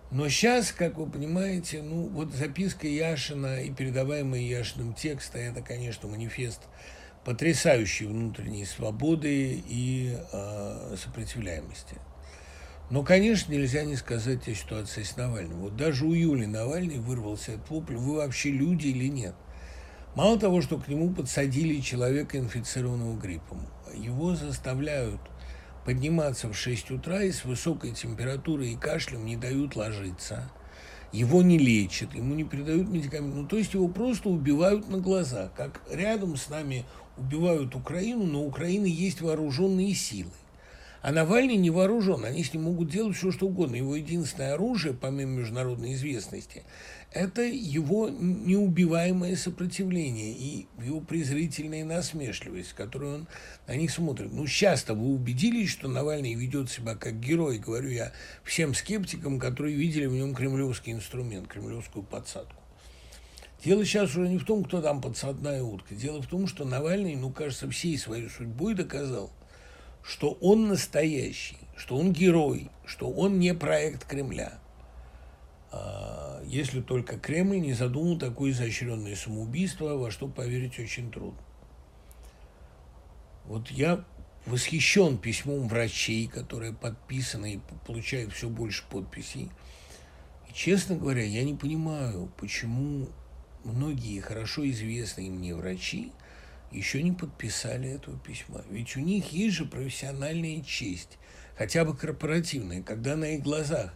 Но сейчас, как вы понимаете, ну вот записка Яшина и передаваемый Яшиным текст, это, конечно, манифест потрясающей внутренней свободы и э, сопротивляемости. Но, конечно, нельзя не сказать о ситуации с Навальным. Вот даже у Юли Навальный вырвался от вопля, вы вообще люди или нет – Мало того, что к нему подсадили человека, инфицированного гриппом, его заставляют подниматься в 6 утра и с высокой температурой и кашлем не дают ложиться. Его не лечат, ему не передают медикаменты. Ну, то есть его просто убивают на глазах. Как рядом с нами убивают Украину, но у Украины есть вооруженные силы. А Навальный не вооружен, они с ним могут делать все, что угодно. Его единственное оружие, помимо международной известности, это его неубиваемое сопротивление и его презрительная насмешливость, которую он на них смотрит. Ну, часто вы убедились, что Навальный ведет себя как герой, говорю я всем скептикам, которые видели в нем кремлевский инструмент, кремлевскую подсадку. Дело сейчас уже не в том, кто там подсадная утка. Дело в том, что Навальный, ну, кажется, всей своей судьбой доказал, что он настоящий, что он герой, что он не проект Кремля. А, если только Кремль не задумал такое изощренное самоубийство, во что поверить очень трудно. Вот я восхищен письмом врачей, которые подписаны и получают все больше подписей. И, честно говоря, я не понимаю, почему многие хорошо известные мне врачи еще не подписали этого письма. Ведь у них есть же профессиональная честь, хотя бы корпоративная, когда на их глазах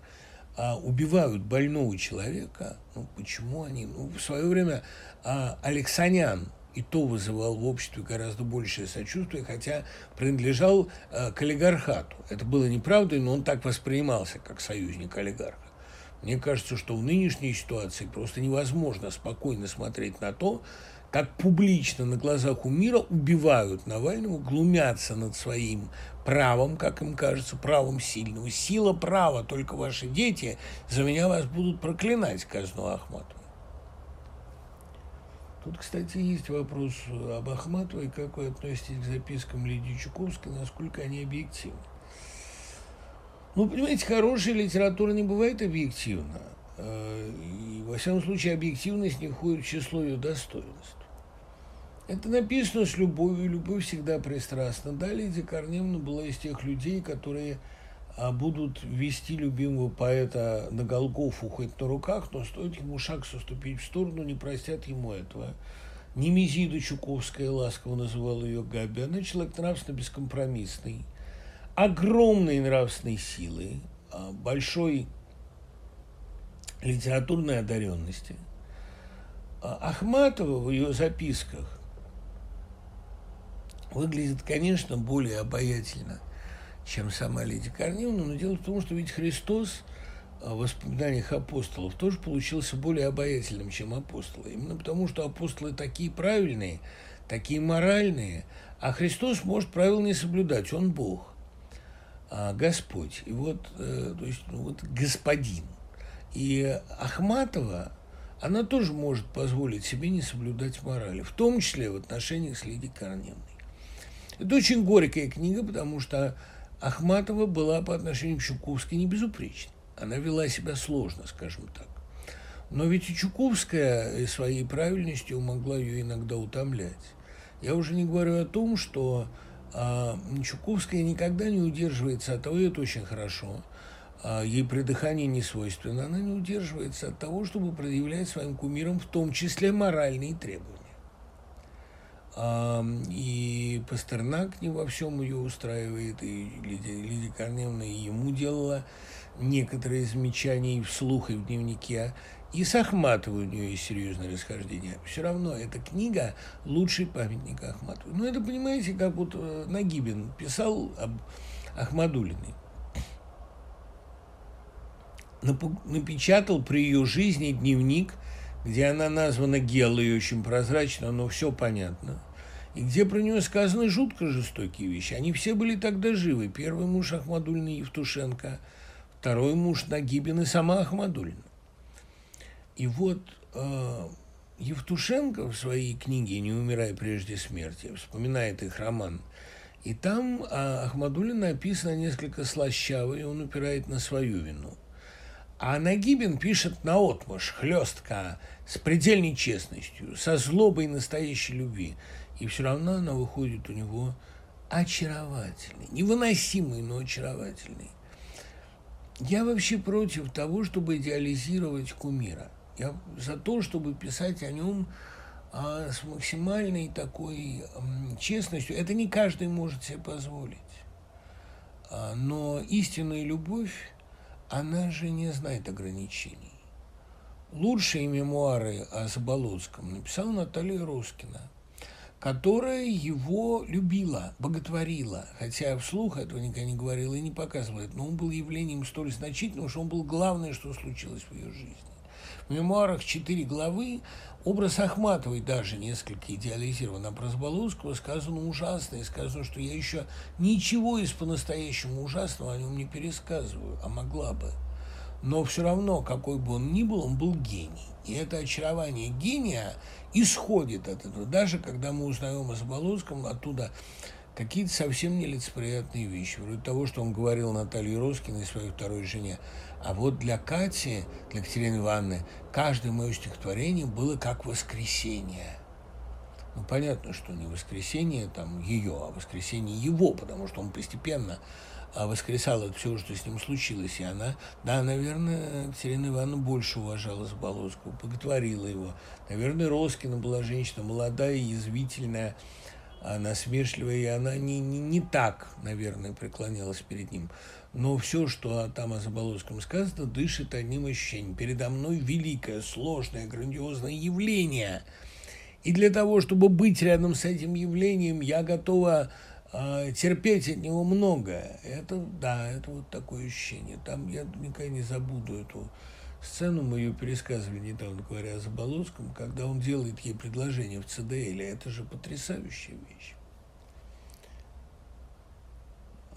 а, убивают больного человека, ну почему они? Ну, в свое время а, Алексанян и то вызывал в обществе гораздо большее сочувствие, хотя принадлежал а, к олигархату. Это было неправдой, но он так воспринимался, как союзник олигарха. Мне кажется, что в нынешней ситуации просто невозможно спокойно смотреть на то, как публично на глазах у мира убивают Навального, глумятся над своим правом, как им кажется, правом сильного. Сила права, только ваши дети за меня вас будут проклинать, казну Ахматова. Тут, кстати, есть вопрос об Ахматовой, как вы относитесь к запискам Лидии Чуковской, насколько они объективны. Ну, понимаете, хорошая литература не бывает объективна. Э, и, во всяком случае, объективность не входит в число ее достоинств. Это написано с любовью, любовь всегда пристрастна. Да, Лидия Корневна была из тех людей, которые а, будут вести любимого поэта на Голгофу хоть на руках, но стоит ему шаг соступить в сторону, не простят ему этого. Немезида Чуковская ласково называла ее Габи. Она человек нравственно бескомпромиссный, огромной нравственной силы, а, большой литературной одаренности. А Ахматова в ее записках выглядит, конечно, более обаятельно, чем сама Лидия Корниловна, но дело в том, что ведь Христос в воспоминаниях апостолов тоже получился более обаятельным, чем апостолы. Именно потому, что апостолы такие правильные, такие моральные, а Христос может правил не соблюдать, он Бог, а Господь. И вот, э, то есть, ну, вот господин. И Ахматова, она тоже может позволить себе не соблюдать морали, в том числе в отношениях с Лидией Корневной. Это очень горькая книга, потому что Ахматова была по отношению к Чуковской не безупречна. Она вела себя сложно, скажем так. Но ведь и Чуковская своей правильностью могла ее иногда утомлять. Я уже не говорю о том, что а, Чуковская никогда не удерживается от того, и это очень хорошо, а, ей придыхание не свойственно, она не удерживается от того, чтобы предъявлять своим кумирам в том числе моральные требования. И Пастернак не во всем ее устраивает, и Лидия, Лидия Корневна ему делала некоторые замечания и вслух, и в дневнике. И с Ахматовой у нее есть серьезное расхождение. Все равно эта книга лучший памятник Ахматовой. Ну, это, понимаете, как вот э, Нагибин писал об Ахмадулиной. Напечатал при ее жизни дневник, где она названа Гелой, очень прозрачно, но все понятно. И где про нее сказаны жутко жестокие вещи. Они все были тогда живы. Первый муж Ахмадулина Евтушенко, второй муж Нагибин и сама Ахмадулина. И вот э, Евтушенко в своей книге «Не умирай прежде смерти» вспоминает их роман. И там а, Ахмадулина описано несколько слащаво, и он упирает на свою вину. А Нагибин пишет на отмаш, хлестка, с предельной честностью, со злобой настоящей любви. И все равно она выходит у него очаровательной, невыносимой, но очаровательной. Я вообще против того, чтобы идеализировать кумира. Я за то, чтобы писать о нем а, с максимальной такой а, честностью. Это не каждый может себе позволить. А, но истинная любовь, она же не знает ограничений. Лучшие мемуары о Заболоцком написала Наталья Роскина, которая его любила, боготворила, хотя вслух этого никогда не говорила и не показывала, но он был явлением столь значительным, что он был главное, что случилось в ее жизни. В мемуарах четыре главы образ Ахматовой даже несколько идеализирован, а про Заболоцкого сказано ужасно, и сказано, что я еще ничего из по-настоящему ужасного о нем не пересказываю, а могла бы. Но все равно, какой бы он ни был, он был гений. И это очарование гения исходит от этого. Даже когда мы узнаем о Заболоцком, оттуда какие-то совсем нелицеприятные вещи. Вроде того, что он говорил Наталье Роскиной, своей второй жене. А вот для Кати, для Екатерины Ивановны, каждое мое стихотворение было как воскресенье. Ну, понятно, что не воскресенье там ее, а воскресенье его, потому что он постепенно а, воскресал от всего, что с ним случилось. И она, да, наверное, Екатерина Ивановна больше уважала Заболоцкого, боготворила его. Наверное, Роскина была женщина молодая, язвительная, насмешливая, и она не, не, не так, наверное, преклонялась перед ним. Но все, что там о Заболоцком сказано, дышит одним ощущением. Передо мной великое, сложное, грандиозное явление. И для того, чтобы быть рядом с этим явлением, я готова э, терпеть от него многое. Это, да, это вот такое ощущение. Там я никогда не забуду эту сцену, мы ее пересказывали недавно, говоря о Заболоцком, когда он делает ей предложение в ЦДЛ. Это же потрясающая вещь.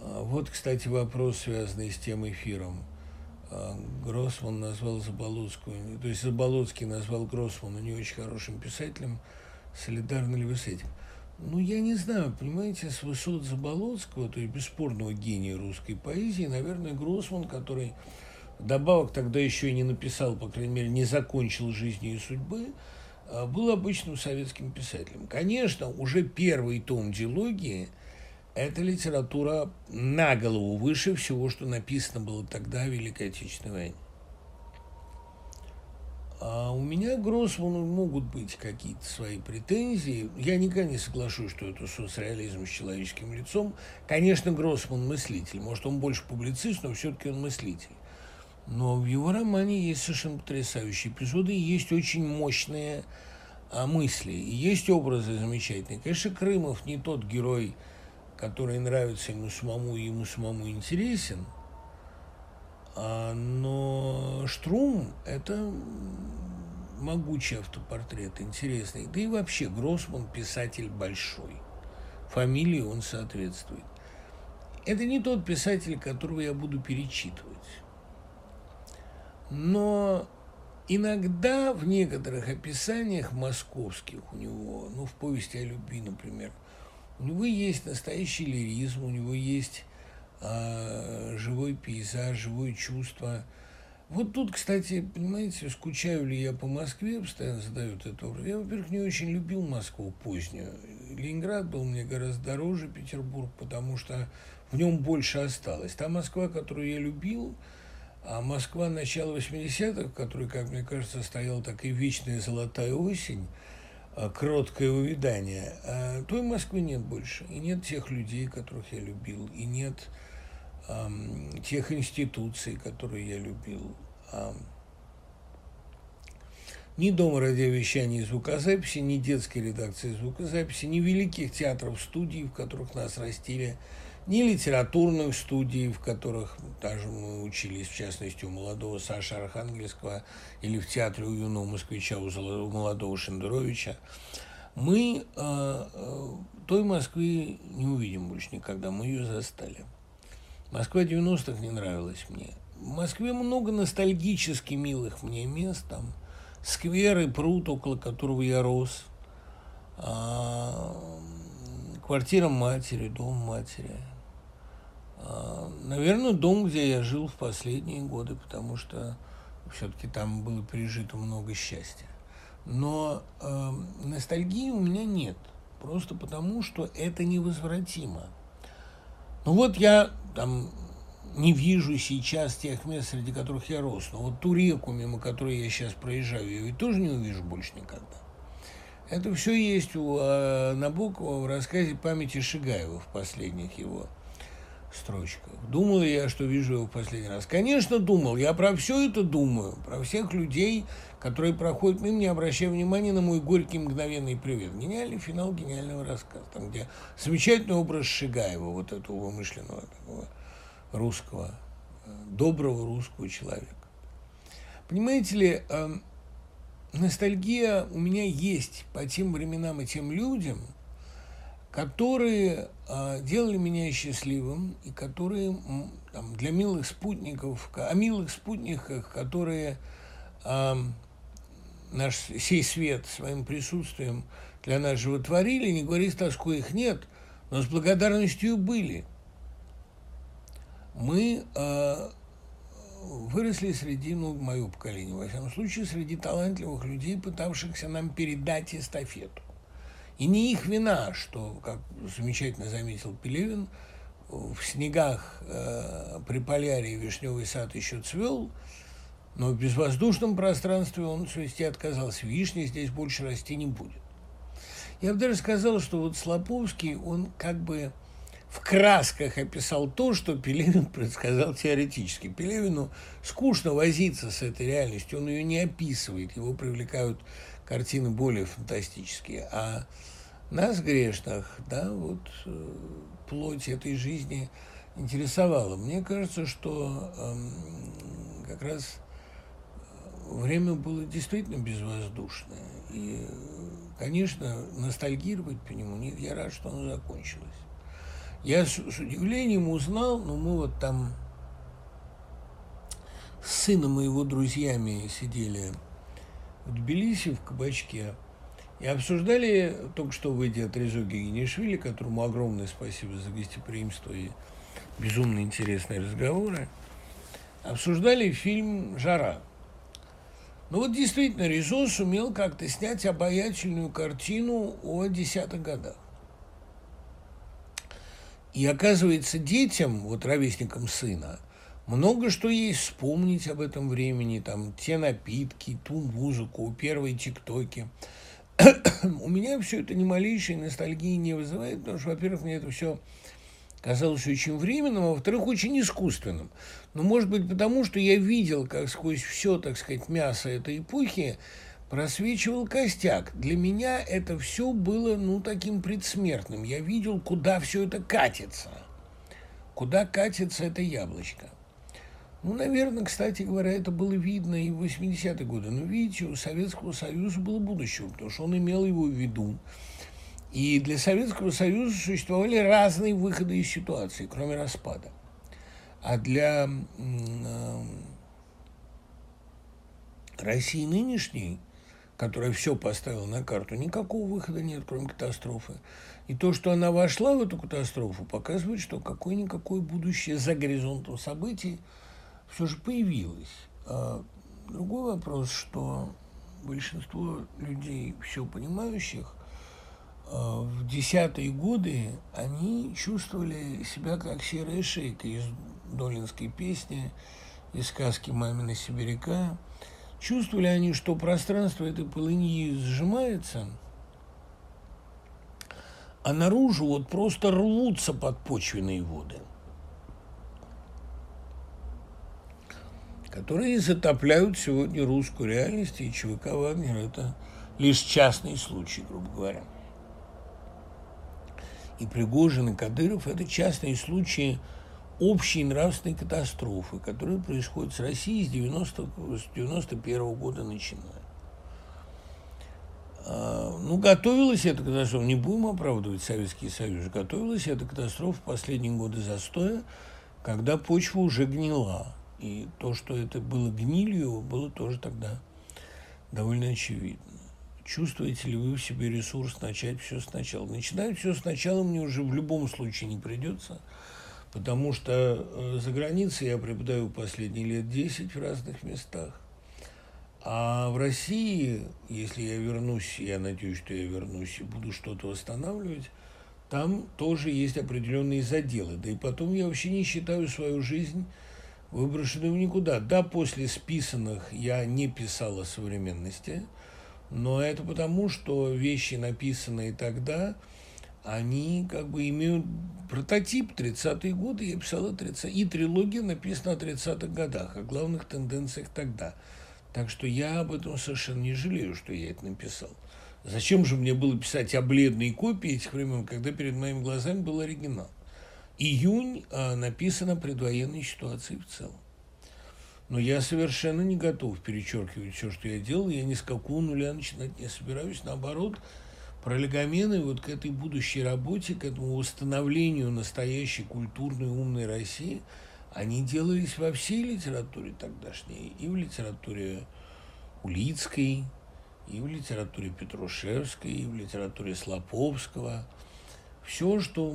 А, вот, кстати, вопрос, связанный с тем эфиром. А, Гроссман назвал Заболоцкую, то есть Заболоцкий назвал Гроссмана не очень хорошим писателем. Солидарны ли вы с этим? Ну, я не знаю, понимаете, с высот Заболоцкого, то есть бесспорного гения русской поэзии, наверное, Гроссман, который добавок тогда еще и не написал, по крайней мере, не закончил жизни и судьбы, а, был обычным советским писателем. Конечно, уже первый том диалогии – это литература на голову выше всего, что написано было тогда в Великой Отечественной войне. А у меня к Гроссману могут быть какие-то свои претензии. Я никогда не соглашусь, что это соцреализм с человеческим лицом. Конечно, Гроссман мыслитель. Может, он больше публицист, но все-таки он мыслитель. Но в его романе есть совершенно потрясающие эпизоды, и есть очень мощные а, мысли, и есть образы замечательные. Конечно, Крымов не тот герой, который нравится ему самому и ему самому интересен. А, но Штрум – это могучий автопортрет, интересный. Да и вообще Гроссман – писатель большой. Фамилии он соответствует. Это не тот писатель, которого я буду перечитывать. Но иногда в некоторых описаниях московских у него, ну, в повести о любви, например – у него есть настоящий лиризм, у него есть э, живой пейзаж, живое чувство. Вот тут, кстати, понимаете, скучаю ли я по Москве, постоянно задают это вопрос. Я, во-первых, не очень любил Москву позднюю. Ленинград был мне гораздо дороже Петербург, потому что в нем больше осталось. Та Москва, которую я любил, а Москва начала 80-х, в как мне кажется, стояла такая вечная золотая осень – кроткое увядание, а той Москвы нет больше. И нет тех людей, которых я любил, и нет эм, тех институций, которые я любил. Эм, ни Дома радиовещания и звукозаписи, ни детской редакции звукозаписи, ни великих театров, студий, в которых нас растили, ни литературных студий, в которых даже мы учились, в частности, у молодого Саши Архангельского или в театре у юного москвича, у молодого Шендеровича, мы э, э, той Москвы не увидим больше никогда, мы ее застали. Москва 90-х не нравилась мне. В Москве много ностальгически милых мне мест, там сквер и пруд, около которого я рос, а, квартира матери, дом матери. Наверное, дом, где я жил в последние годы, потому что все-таки там было пережито много счастья. Но э, ностальгии у меня нет, просто потому что это невозвратимо. Ну вот я там не вижу сейчас тех мест, среди которых я рос. Но вот ту реку, мимо которой я сейчас проезжаю, я ведь тоже не увижу больше никогда. Это все есть у э, Набокова в рассказе «Памяти Шигаева» в последних его строчках. Думал я, что вижу его в последний раз. Конечно, думал. Я про все это думаю. Про всех людей, которые проходят мимо, не обращая внимания на мой горький мгновенный привет. Гениальный финал гениального рассказа. Там, где замечательный образ Шигаева, вот этого вымышленного такого русского, доброго русского человека. Понимаете ли, эм, ностальгия у меня есть по тем временам и тем людям, которые э, делали меня счастливым и которые там, для милых спутников, о милых спутниках, которые э, наш сей свет своим присутствием для нас животворили, не говори с тоской их нет, но с благодарностью были – мы э, выросли среди, ну, мое поколение, во всяком случае, среди талантливых людей, пытавшихся нам передать эстафету. И не их вина, что, как замечательно заметил Пелевин, в снегах э, при полярии вишневый сад еще цвел, но в безвоздушном пространстве он цвести отказался. Вишни здесь больше расти не будет. Я бы даже сказал, что вот Слоповский, он как бы в красках описал то, что Пелевин предсказал теоретически. Пелевину скучно возиться с этой реальностью, он ее не описывает, его привлекают картины более фантастические. А нас, грешных, да, вот э, плоть этой жизни интересовала. Мне кажется, что э, как раз время было действительно безвоздушное. И, конечно, ностальгировать по нему нет. Я рад, что оно закончилось. Я с, с удивлением узнал, ну мы вот там с сыном и его друзьями сидели в Тбилиси в кабачке и обсуждали, только что выйдя от Резо Генишвили, которому огромное спасибо за гостеприимство и безумно интересные разговоры, обсуждали фильм «Жара». Ну вот действительно, Резо сумел как-то снять обаятельную картину о десятых годах. И оказывается, детям, вот ровесникам сына, много что есть вспомнить об этом времени, там, те напитки, ту музыку, первые тиктоки. У меня все это ни малейшей ностальгии не вызывает, потому что, во-первых, мне это все казалось очень временным, а во-вторых, очень искусственным. Но, может быть, потому что я видел, как сквозь все, так сказать, мясо этой эпохи просвечивал костяк. Для меня это все было, ну, таким предсмертным. Я видел, куда все это катится. Куда катится это яблочко. Ну, наверное, кстати говоря, это было видно и в 80-е годы. Но, видите, у Советского Союза было будущее, потому что он имел его в виду. И для Советского Союза существовали разные выходы из ситуации, кроме распада. А для э, России нынешней которая все поставила на карту, никакого выхода нет, кроме катастрофы. И то, что она вошла в эту катастрофу, показывает, что какое-никакое будущее за горизонтом событий все же появилось. А другой вопрос, что большинство людей, все понимающих, а, в десятые годы они чувствовали себя как серая шейка из долинской песни, из сказки «Мамина сибиряка», Чувствовали они, что пространство этой полыньи сжимается, а наружу вот просто рвутся подпочвенные воды, которые затопляют сегодня русскую реальность, и ЧВК «Вагнер» – это лишь частный случай, грубо говоря. И Пригожин, и Кадыров – это частные случаи общей нравственной катастрофы, которая происходит с Россией с, 90, с 91 года начиная. А, ну, готовилась эта катастрофа, не будем оправдывать Советский Союз, готовилась эта катастрофа в последние годы застоя, когда почва уже гнила. И то, что это было гнилью, было тоже тогда довольно очевидно. Чувствуете ли вы в себе ресурс начать все сначала? Начинать все сначала мне уже в любом случае не придется, потому что э, за границей я преподаю последние лет 10 в разных местах. А в России, если я вернусь, я надеюсь, что я вернусь и буду что-то восстанавливать, там тоже есть определенные заделы. Да и потом я вообще не считаю свою жизнь выброшенную в никуда. Да, после списанных я не писал о современности – но это потому, что вещи, написанные тогда, они как бы имеют прототип 30-е годы, я о 30 и трилогия написана о 30-х годах, о главных тенденциях тогда. Так что я об этом совершенно не жалею, что я это написал. Зачем же мне было писать о бледной копии этих времен, когда перед моими глазами был оригинал? Июнь а, написано предвоенной ситуации в целом. Но я совершенно не готов перечеркивать все, что я делал. Я ни с какого нуля начинать не собираюсь. Наоборот, пролегомены вот к этой будущей работе, к этому восстановлению настоящей культурной умной России, они делались во всей литературе тогдашней. И в литературе Улицкой, и в литературе Петрушевской, и в литературе Слоповского – все, что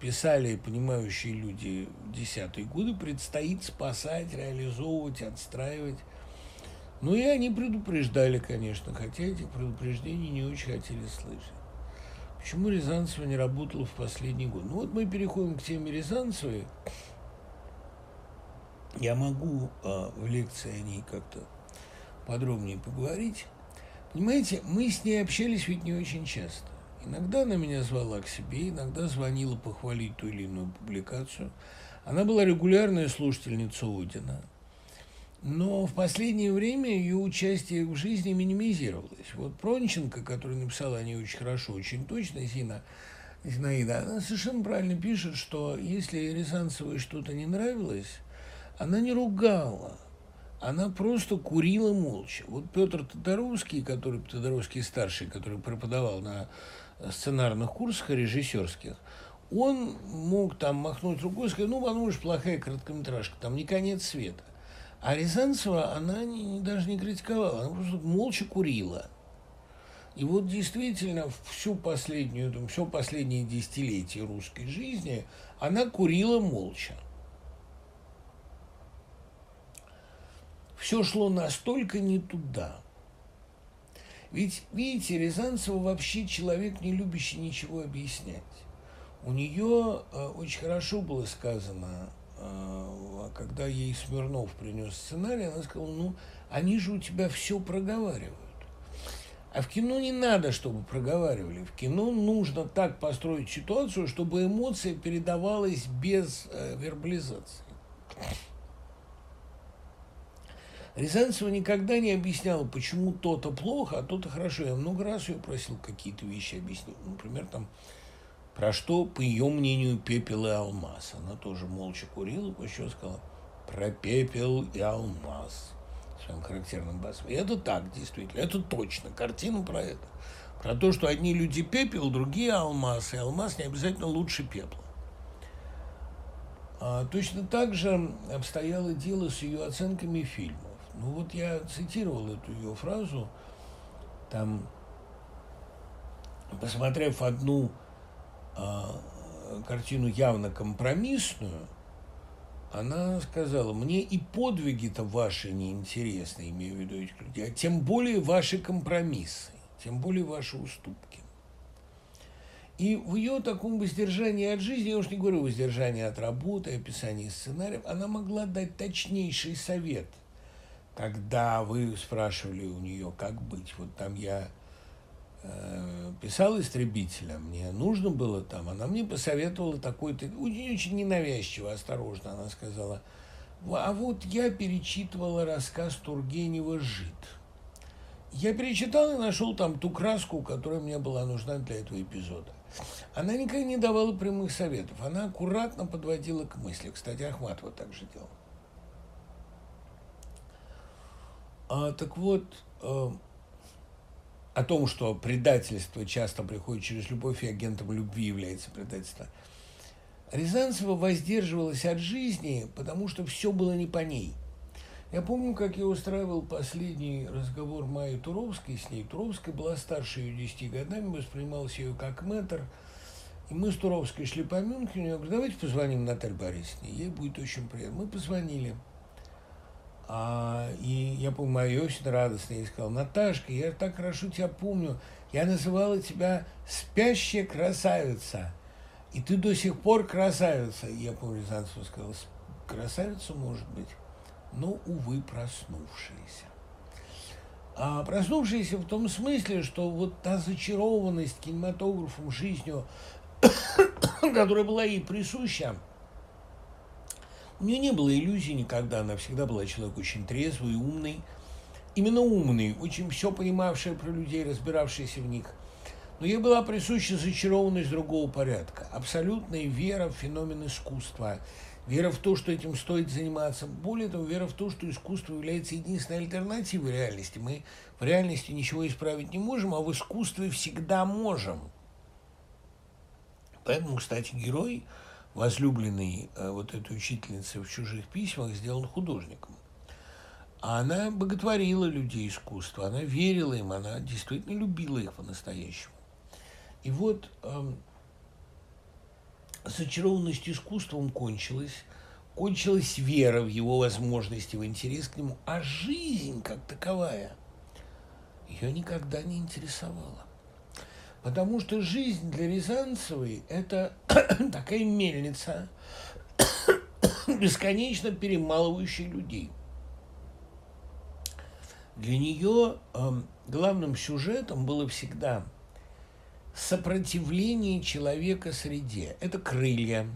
писали понимающие люди в десятые годы, предстоит спасать, реализовывать, отстраивать. Ну и они предупреждали, конечно, хотя этих предупреждений не очень хотели слышать. Почему Рязанцева не работала в последний год? Ну вот мы переходим к теме Рязанцевой. Я могу э, в лекции о ней как-то подробнее поговорить. Понимаете, мы с ней общались ведь не очень часто. Иногда она меня звала к себе, иногда звонила похвалить ту или иную публикацию. Она была регулярная слушательница Одина. Но в последнее время ее участие в жизни минимизировалось. Вот Пронченко, который написал о ней очень хорошо, очень точно, Зина, Зинаида, она совершенно правильно пишет, что если Рязанцевой что-то не нравилось, она не ругала, она просто курила молча. Вот Петр Тодоровский, который Тодоровский старший, который преподавал на сценарных курсах режиссерских, он мог там махнуть рукой и сказать, ну, потому что плохая короткометражка, там не конец света. А Рязанцева, она не, даже не критиковала, она просто молча курила. И вот действительно всю последнюю, там, все последние десятилетия русской жизни она курила молча. Все шло настолько не туда – ведь, видите, Рязанцева вообще человек, не любящий ничего объяснять. У нее э, очень хорошо было сказано, э, когда ей Смирнов принес сценарий, она сказала, ну, они же у тебя все проговаривают. А в кино не надо, чтобы проговаривали. В кино нужно так построить ситуацию, чтобы эмоция передавалась без э, вербализации. Рязанцева никогда не объясняла, почему то-то плохо, а то-то хорошо. Я много раз ее просил какие-то вещи объяснить. Например, там, про что, по ее мнению, пепел и алмаз. Она тоже молча курила, после сказала, про пепел и алмаз своим характерным басом. И это так, действительно, это точно, картина про это. Про то, что одни люди пепел, другие алмаз, и алмаз не обязательно лучше пепла. А точно так же обстояло дело с ее оценками фильма. Ну вот я цитировал эту ее фразу, там, посмотрев одну э, картину явно компромиссную, она сказала, мне и подвиги-то ваши неинтересны, имею в виду этих людей, а тем более ваши компромиссы, тем более ваши уступки. И в ее таком воздержании от жизни, я уж не говорю воздержании от работы, описании сценариев, она могла дать точнейший совет – когда вы спрашивали у нее, как быть, вот там я э, писал истребителя, мне нужно было там, она мне посоветовала такой-то, очень, очень ненавязчиво, осторожно, она сказала, А вот я перечитывала рассказ Тургенева «Жид». Я перечитал и нашел там ту краску, которая мне была нужна для этого эпизода. Она никогда не давала прямых советов. Она аккуратно подводила к мысли. Кстати, Ахматова также делал. А, так вот, э, о том, что предательство часто приходит через любовь и агентом любви является предательство. Рязанцева воздерживалась от жизни, потому что все было не по ней – я помню, как я устраивал последний разговор Майи Туровской с ней. Туровская была старше ее 10 годами, воспринималась ее как мэтр. И мы с Туровской шли по Мюнхену. Я говорю, давайте позвоним Наталье Борисовне, ей будет очень приятно. Мы позвонили. А, и я помню, Майя очень радостная, и сказала, Наташка, я так хорошо тебя помню, я называла тебя спящая красавица, и ты до сих пор красавица. И я помню, Рязанцева сказала, красавица может быть но, увы, проснувшиеся. А проснувшиеся в том смысле, что вот та зачарованность кинематографом, жизнью, которая была ей присуща, у нее не было иллюзий никогда, она всегда была человек очень трезвый, умный, именно умный, очень все понимавший про людей, разбиравшийся в них. Но ей была присуща зачарованность другого порядка, абсолютная вера в феномен искусства – вера в то, что этим стоит заниматься. Более того, вера в то, что искусство является единственной альтернативой реальности. Мы в реальности ничего исправить не можем, а в искусстве всегда можем. Поэтому, кстати, герой, возлюбленный э, вот этой учительницы в чужих письмах, сделан художником. А она боготворила людей искусства, она верила им, она действительно любила их по-настоящему. И вот эм, зачарованность искусством кончилась, кончилась вера в его возможности, в интерес к нему, а жизнь как таковая ее никогда не интересовала. Потому что жизнь для Рязанцевой – это такая мельница, бесконечно перемалывающая людей. Для нее э, главным сюжетом было всегда сопротивление человека среде. Это крылья.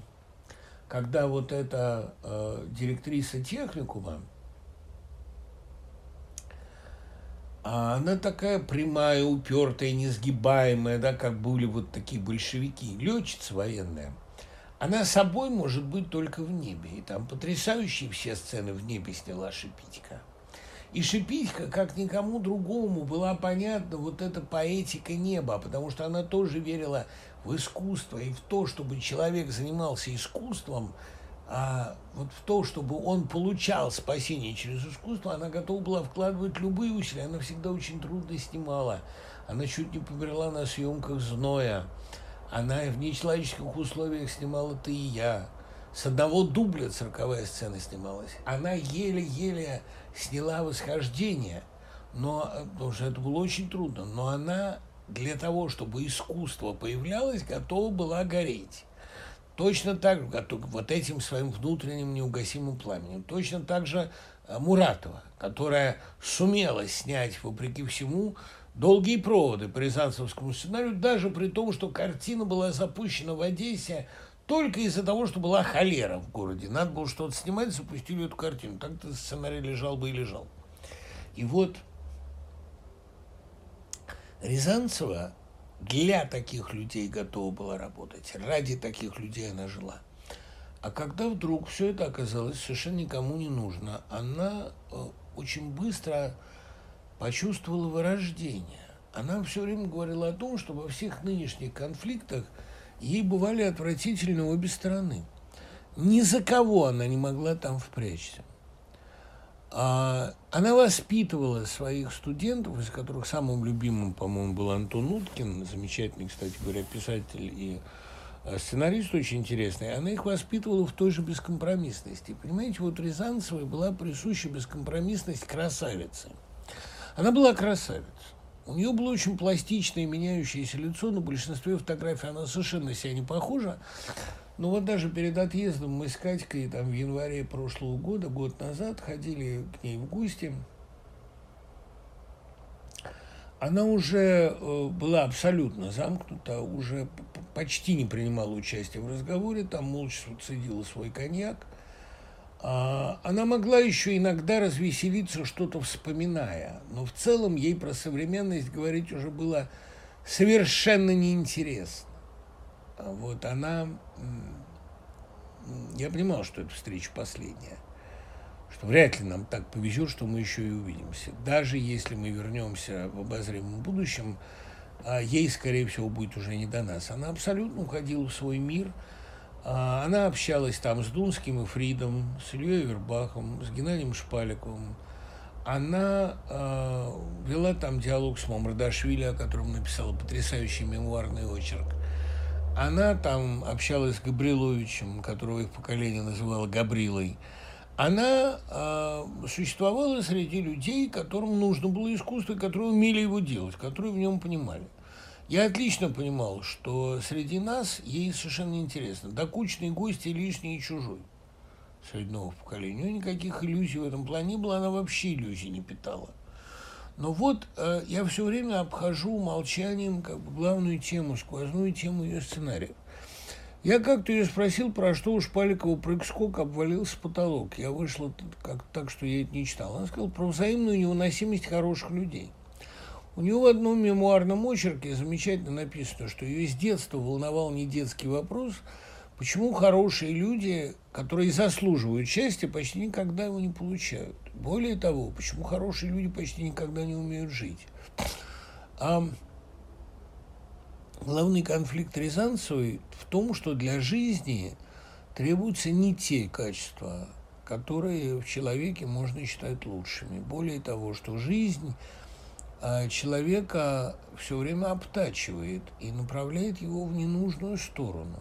Когда вот эта э, директриса техникума, она такая прямая, упертая, несгибаемая, да, как были вот такие большевики, летчица военная. Она собой может быть только в небе. И там потрясающие все сцены в небе сняла Шипитько. И Шипитько, как никому другому, была понятна вот эта поэтика неба, потому что она тоже верила в искусство и в то, чтобы человек занимался искусством, а вот в то, чтобы он получал спасение через искусство, она готова была вкладывать любые усилия. Она всегда очень трудно снимала. Она чуть не померла на съемках «Зноя». Она в нечеловеческих условиях снимала «Ты и я». С одного дубля цирковая сцена снималась. Она еле-еле сняла восхождение, но, потому что это было очень трудно, но она для того, чтобы искусство появлялось, готова была гореть. Точно так же, вот этим своим внутренним неугасимым пламенем. Точно так же э, Муратова, которая сумела снять, вопреки всему, долгие проводы по Рязанцевскому сценарию, даже при том, что картина была запущена в Одессе только из-за того, что была холера в городе. Надо было что-то снимать, запустили эту картину. Так-то сценарий лежал бы и лежал. И вот Рязанцева для таких людей готова была работать. Ради таких людей она жила. А когда вдруг все это оказалось совершенно никому не нужно, она э, очень быстро почувствовала вырождение. Она все время говорила о том, что во всех нынешних конфликтах – ей бывали отвратительны обе стороны. Ни за кого она не могла там впрячься. А она воспитывала своих студентов, из которых самым любимым, по-моему, был Антон Уткин, замечательный, кстати говоря, писатель и э, сценарист очень интересный. Она их воспитывала в той же бескомпромиссности. Понимаете, вот Рязанцевой была присуща бескомпромиссность красавицы. Она была красавица. У нее было очень пластичное меняющееся лицо, на большинстве фотографий она совершенно себя не похожа. Но вот даже перед отъездом мы с Катькой там в январе прошлого года, год назад, ходили к ней в гости. Она уже э, была абсолютно замкнута, уже почти не принимала участия в разговоре, там молча цедила свой коньяк. А, она могла еще иногда развеселиться, что-то вспоминая, но в целом ей про современность говорить уже было совершенно неинтересно. А вот она... Я понимал, что эта встреча последняя, что вряд ли нам так повезет, что мы еще и увидимся. Даже если мы вернемся в обозримом будущем, а ей, скорее всего, будет уже не до нас. Она абсолютно уходила в свой мир – а, она общалась там с Дунским и Фридом, с Ильей Вербахом, с Геннадием Шпаликовым. Она э, вела там диалог с Мамардашвили, о котором написала потрясающий мемуарный очерк. Она там общалась с Габриловичем, которого их поколение называло Габрилой. Она э, существовала среди людей, которым нужно было искусство, которые умели его делать, которые в нем понимали. Я отлично понимал, что среди нас ей совершенно неинтересно. Докучный гость и лишний и чужой среди новых поколений. У нее никаких иллюзий в этом плане не было, она вообще иллюзий не питала. Но вот э, я все время обхожу молчанием как бы главную тему, сквозную тему ее сценария. Я как-то ее спросил, про что у Шпаликова прыг-скок обвалился потолок. Я вышла как так, что я это не читал. Она сказала про взаимную невыносимость хороших людей. У нее в одном мемуарном очерке замечательно написано, что ее с детства волновал не детский вопрос, почему хорошие люди, которые заслуживают счастья, почти никогда его не получают. Более того, почему хорошие люди почти никогда не умеют жить. А главный конфликт Рязанцевой в том, что для жизни требуются не те качества, которые в человеке можно считать лучшими. Более того, что жизнь – а человека все время обтачивает и направляет его в ненужную сторону.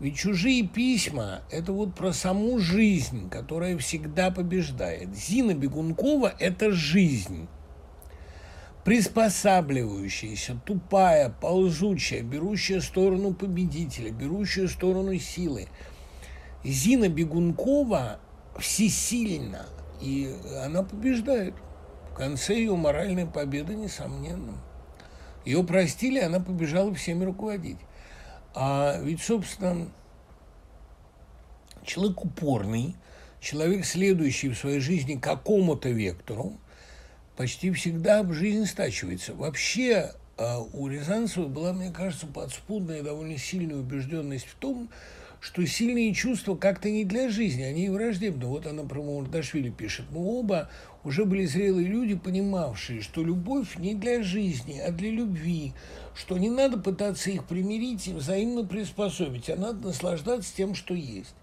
Ведь чужие письма – это вот про саму жизнь, которая всегда побеждает. Зина Бегункова – это жизнь. Приспосабливающаяся, тупая, ползучая, берущая сторону победителя, берущая сторону силы. Зина Бегункова всесильна, и она побеждает – конце ее моральной победы, несомненно. Ее простили, она побежала всеми руководить. А ведь, собственно, человек упорный, человек, следующий в своей жизни какому-то вектору, почти всегда жизнь стачивается. Вообще а, у Рязанцева была, мне кажется, подспудная довольно сильная убежденность в том, что сильные чувства как-то не для жизни, они и враждебны. Вот она про Мурдашвили пишет. Мы оба уже были зрелые люди, понимавшие, что любовь не для жизни, а для любви, что не надо пытаться их примирить и взаимно приспособить, а надо наслаждаться тем, что есть.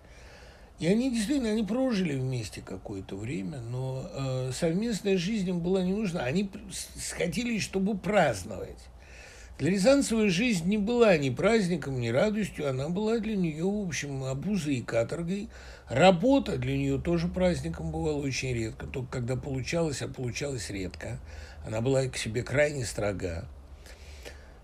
И они действительно, они прожили вместе какое-то время, но э, совместная жизнь им была не нужна. Они сходились, чтобы праздновать. Для Рязанцевой жизнь не была ни праздником, ни радостью, она была для нее, в общем, обузой и каторгой. Работа для нее тоже праздником бывала очень редко, только когда получалось, а получалось редко. Она была к себе крайне строга.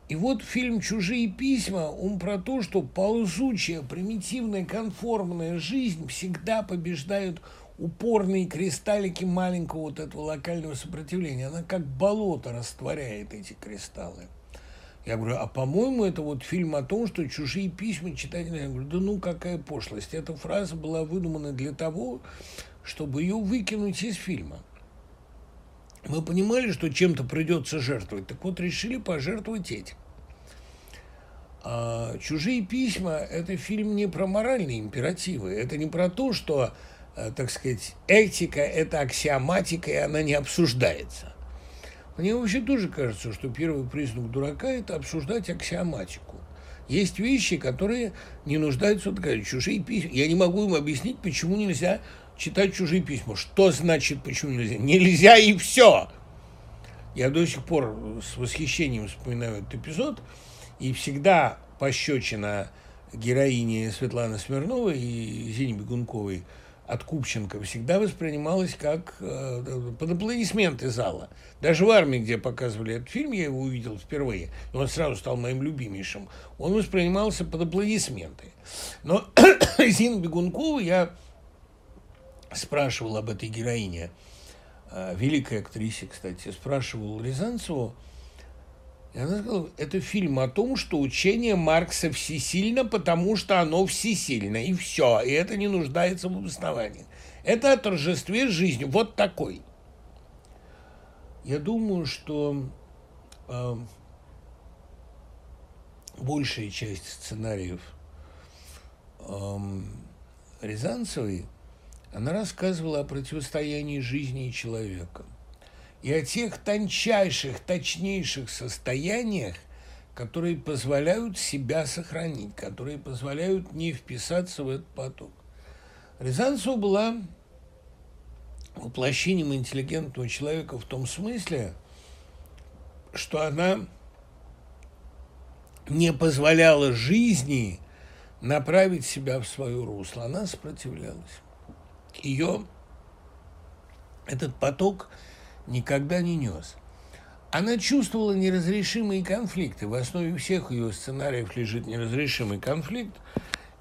И вот фильм «Чужие письма», он про то, что ползучая, примитивная, конформная жизнь всегда побеждают упорные кристаллики маленького вот этого локального сопротивления. Она как болото растворяет эти кристаллы. Я говорю, а по-моему, это вот фильм о том, что чужие письма читатели. Я говорю, да ну какая пошлость. Эта фраза была выдумана для того, чтобы ее выкинуть из фильма. Мы понимали, что чем-то придется жертвовать, так вот решили пожертвовать этим. А «Чужие письма» – это фильм не про моральные императивы, это не про то, что, э, так сказать, этика – это аксиоматика, и она не обсуждается. Мне вообще тоже кажется, что первый признак дурака – это обсуждать аксиоматику. Есть вещи, которые не нуждаются в доказательстве. Чужие письма. Я не могу им объяснить, почему нельзя читать чужие письма. Что значит, почему нельзя? Нельзя и все. Я до сих пор с восхищением вспоминаю этот эпизод, и всегда пощечина героини Светланы Смирновой и Зине Бегунковой – от Купченко всегда воспринималось как э, под аплодисменты зала. Даже в армии, где показывали этот фильм, я его увидел впервые, и он сразу стал моим любимейшим, он воспринимался под аплодисменты. Но Зин Бегункова я спрашивал об этой героине, э, великой актрисе, кстати, спрашивал Рязанцеву, И она сказала, это фильм о том, что учение Маркса всесильно, потому что оно всесильно, и все, и это не нуждается в обосновании. Это о торжестве жизни, вот такой. Я думаю, что э, большая часть сценариев э, Рязанцевой, она рассказывала о противостоянии жизни и человека и о тех тончайших, точнейших состояниях, которые позволяют себя сохранить, которые позволяют не вписаться в этот поток. Рязанцева была воплощением интеллигентного человека в том смысле, что она не позволяла жизни направить себя в свое русло. Она сопротивлялась. Ее этот поток – никогда не нес. Она чувствовала неразрешимые конфликты. В основе всех ее сценариев лежит неразрешимый конфликт.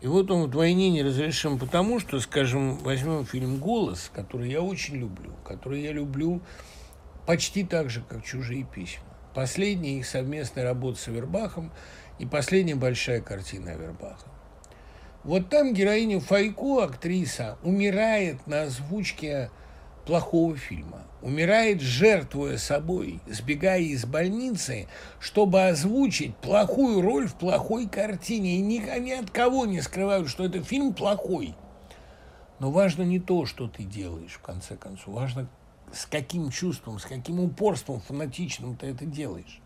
И вот он вдвойне неразрешим потому, что, скажем, возьмем фильм «Голос», который я очень люблю, который я люблю почти так же, как «Чужие письма». Последняя их совместная работа с Авербахом и последняя большая картина Авербаха. Вот там героиня Файко, актриса, умирает на озвучке плохого фильма. Умирает, жертвуя собой, сбегая из больницы, чтобы озвучить плохую роль в плохой картине. И ни, ни от кого не скрывают, что это фильм плохой. Но важно не то, что ты делаешь, в конце концов. Важно, с каким чувством, с каким упорством фанатичным ты это делаешь.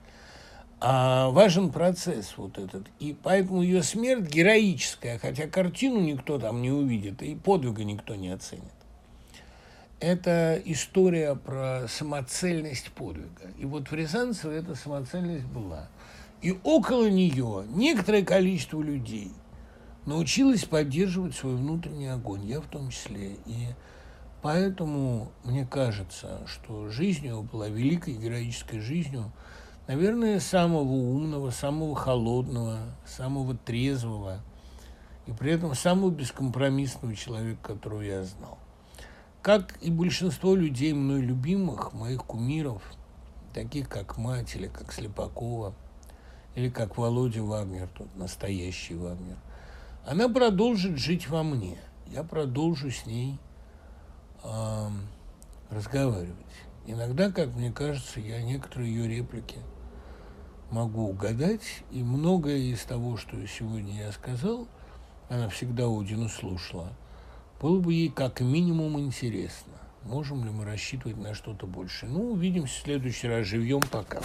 А важен процесс вот этот. И поэтому ее смерть героическая, хотя картину никто там не увидит, и подвига никто не оценит это история про самоцельность подвига. И вот в Рязанцево эта самоцельность была. И около нее некоторое количество людей научилось поддерживать свой внутренний огонь, я в том числе. И поэтому мне кажется, что жизнь его была великой героической жизнью, наверное, самого умного, самого холодного, самого трезвого и при этом самого бескомпромиссного человека, которого я знал. Как и большинство людей, мной любимых, моих кумиров, таких как мать или как Слепакова, или как Володя Вагнер, тот настоящий Вагнер, она продолжит жить во мне. Я продолжу с ней э, разговаривать. Иногда, как мне кажется, я некоторые ее реплики могу угадать, и многое из того, что сегодня я сказал, она всегда Одину слушала – было бы ей как минимум интересно. Можем ли мы рассчитывать на что-то большее? Ну, увидимся в следующий раз живьем. Пока.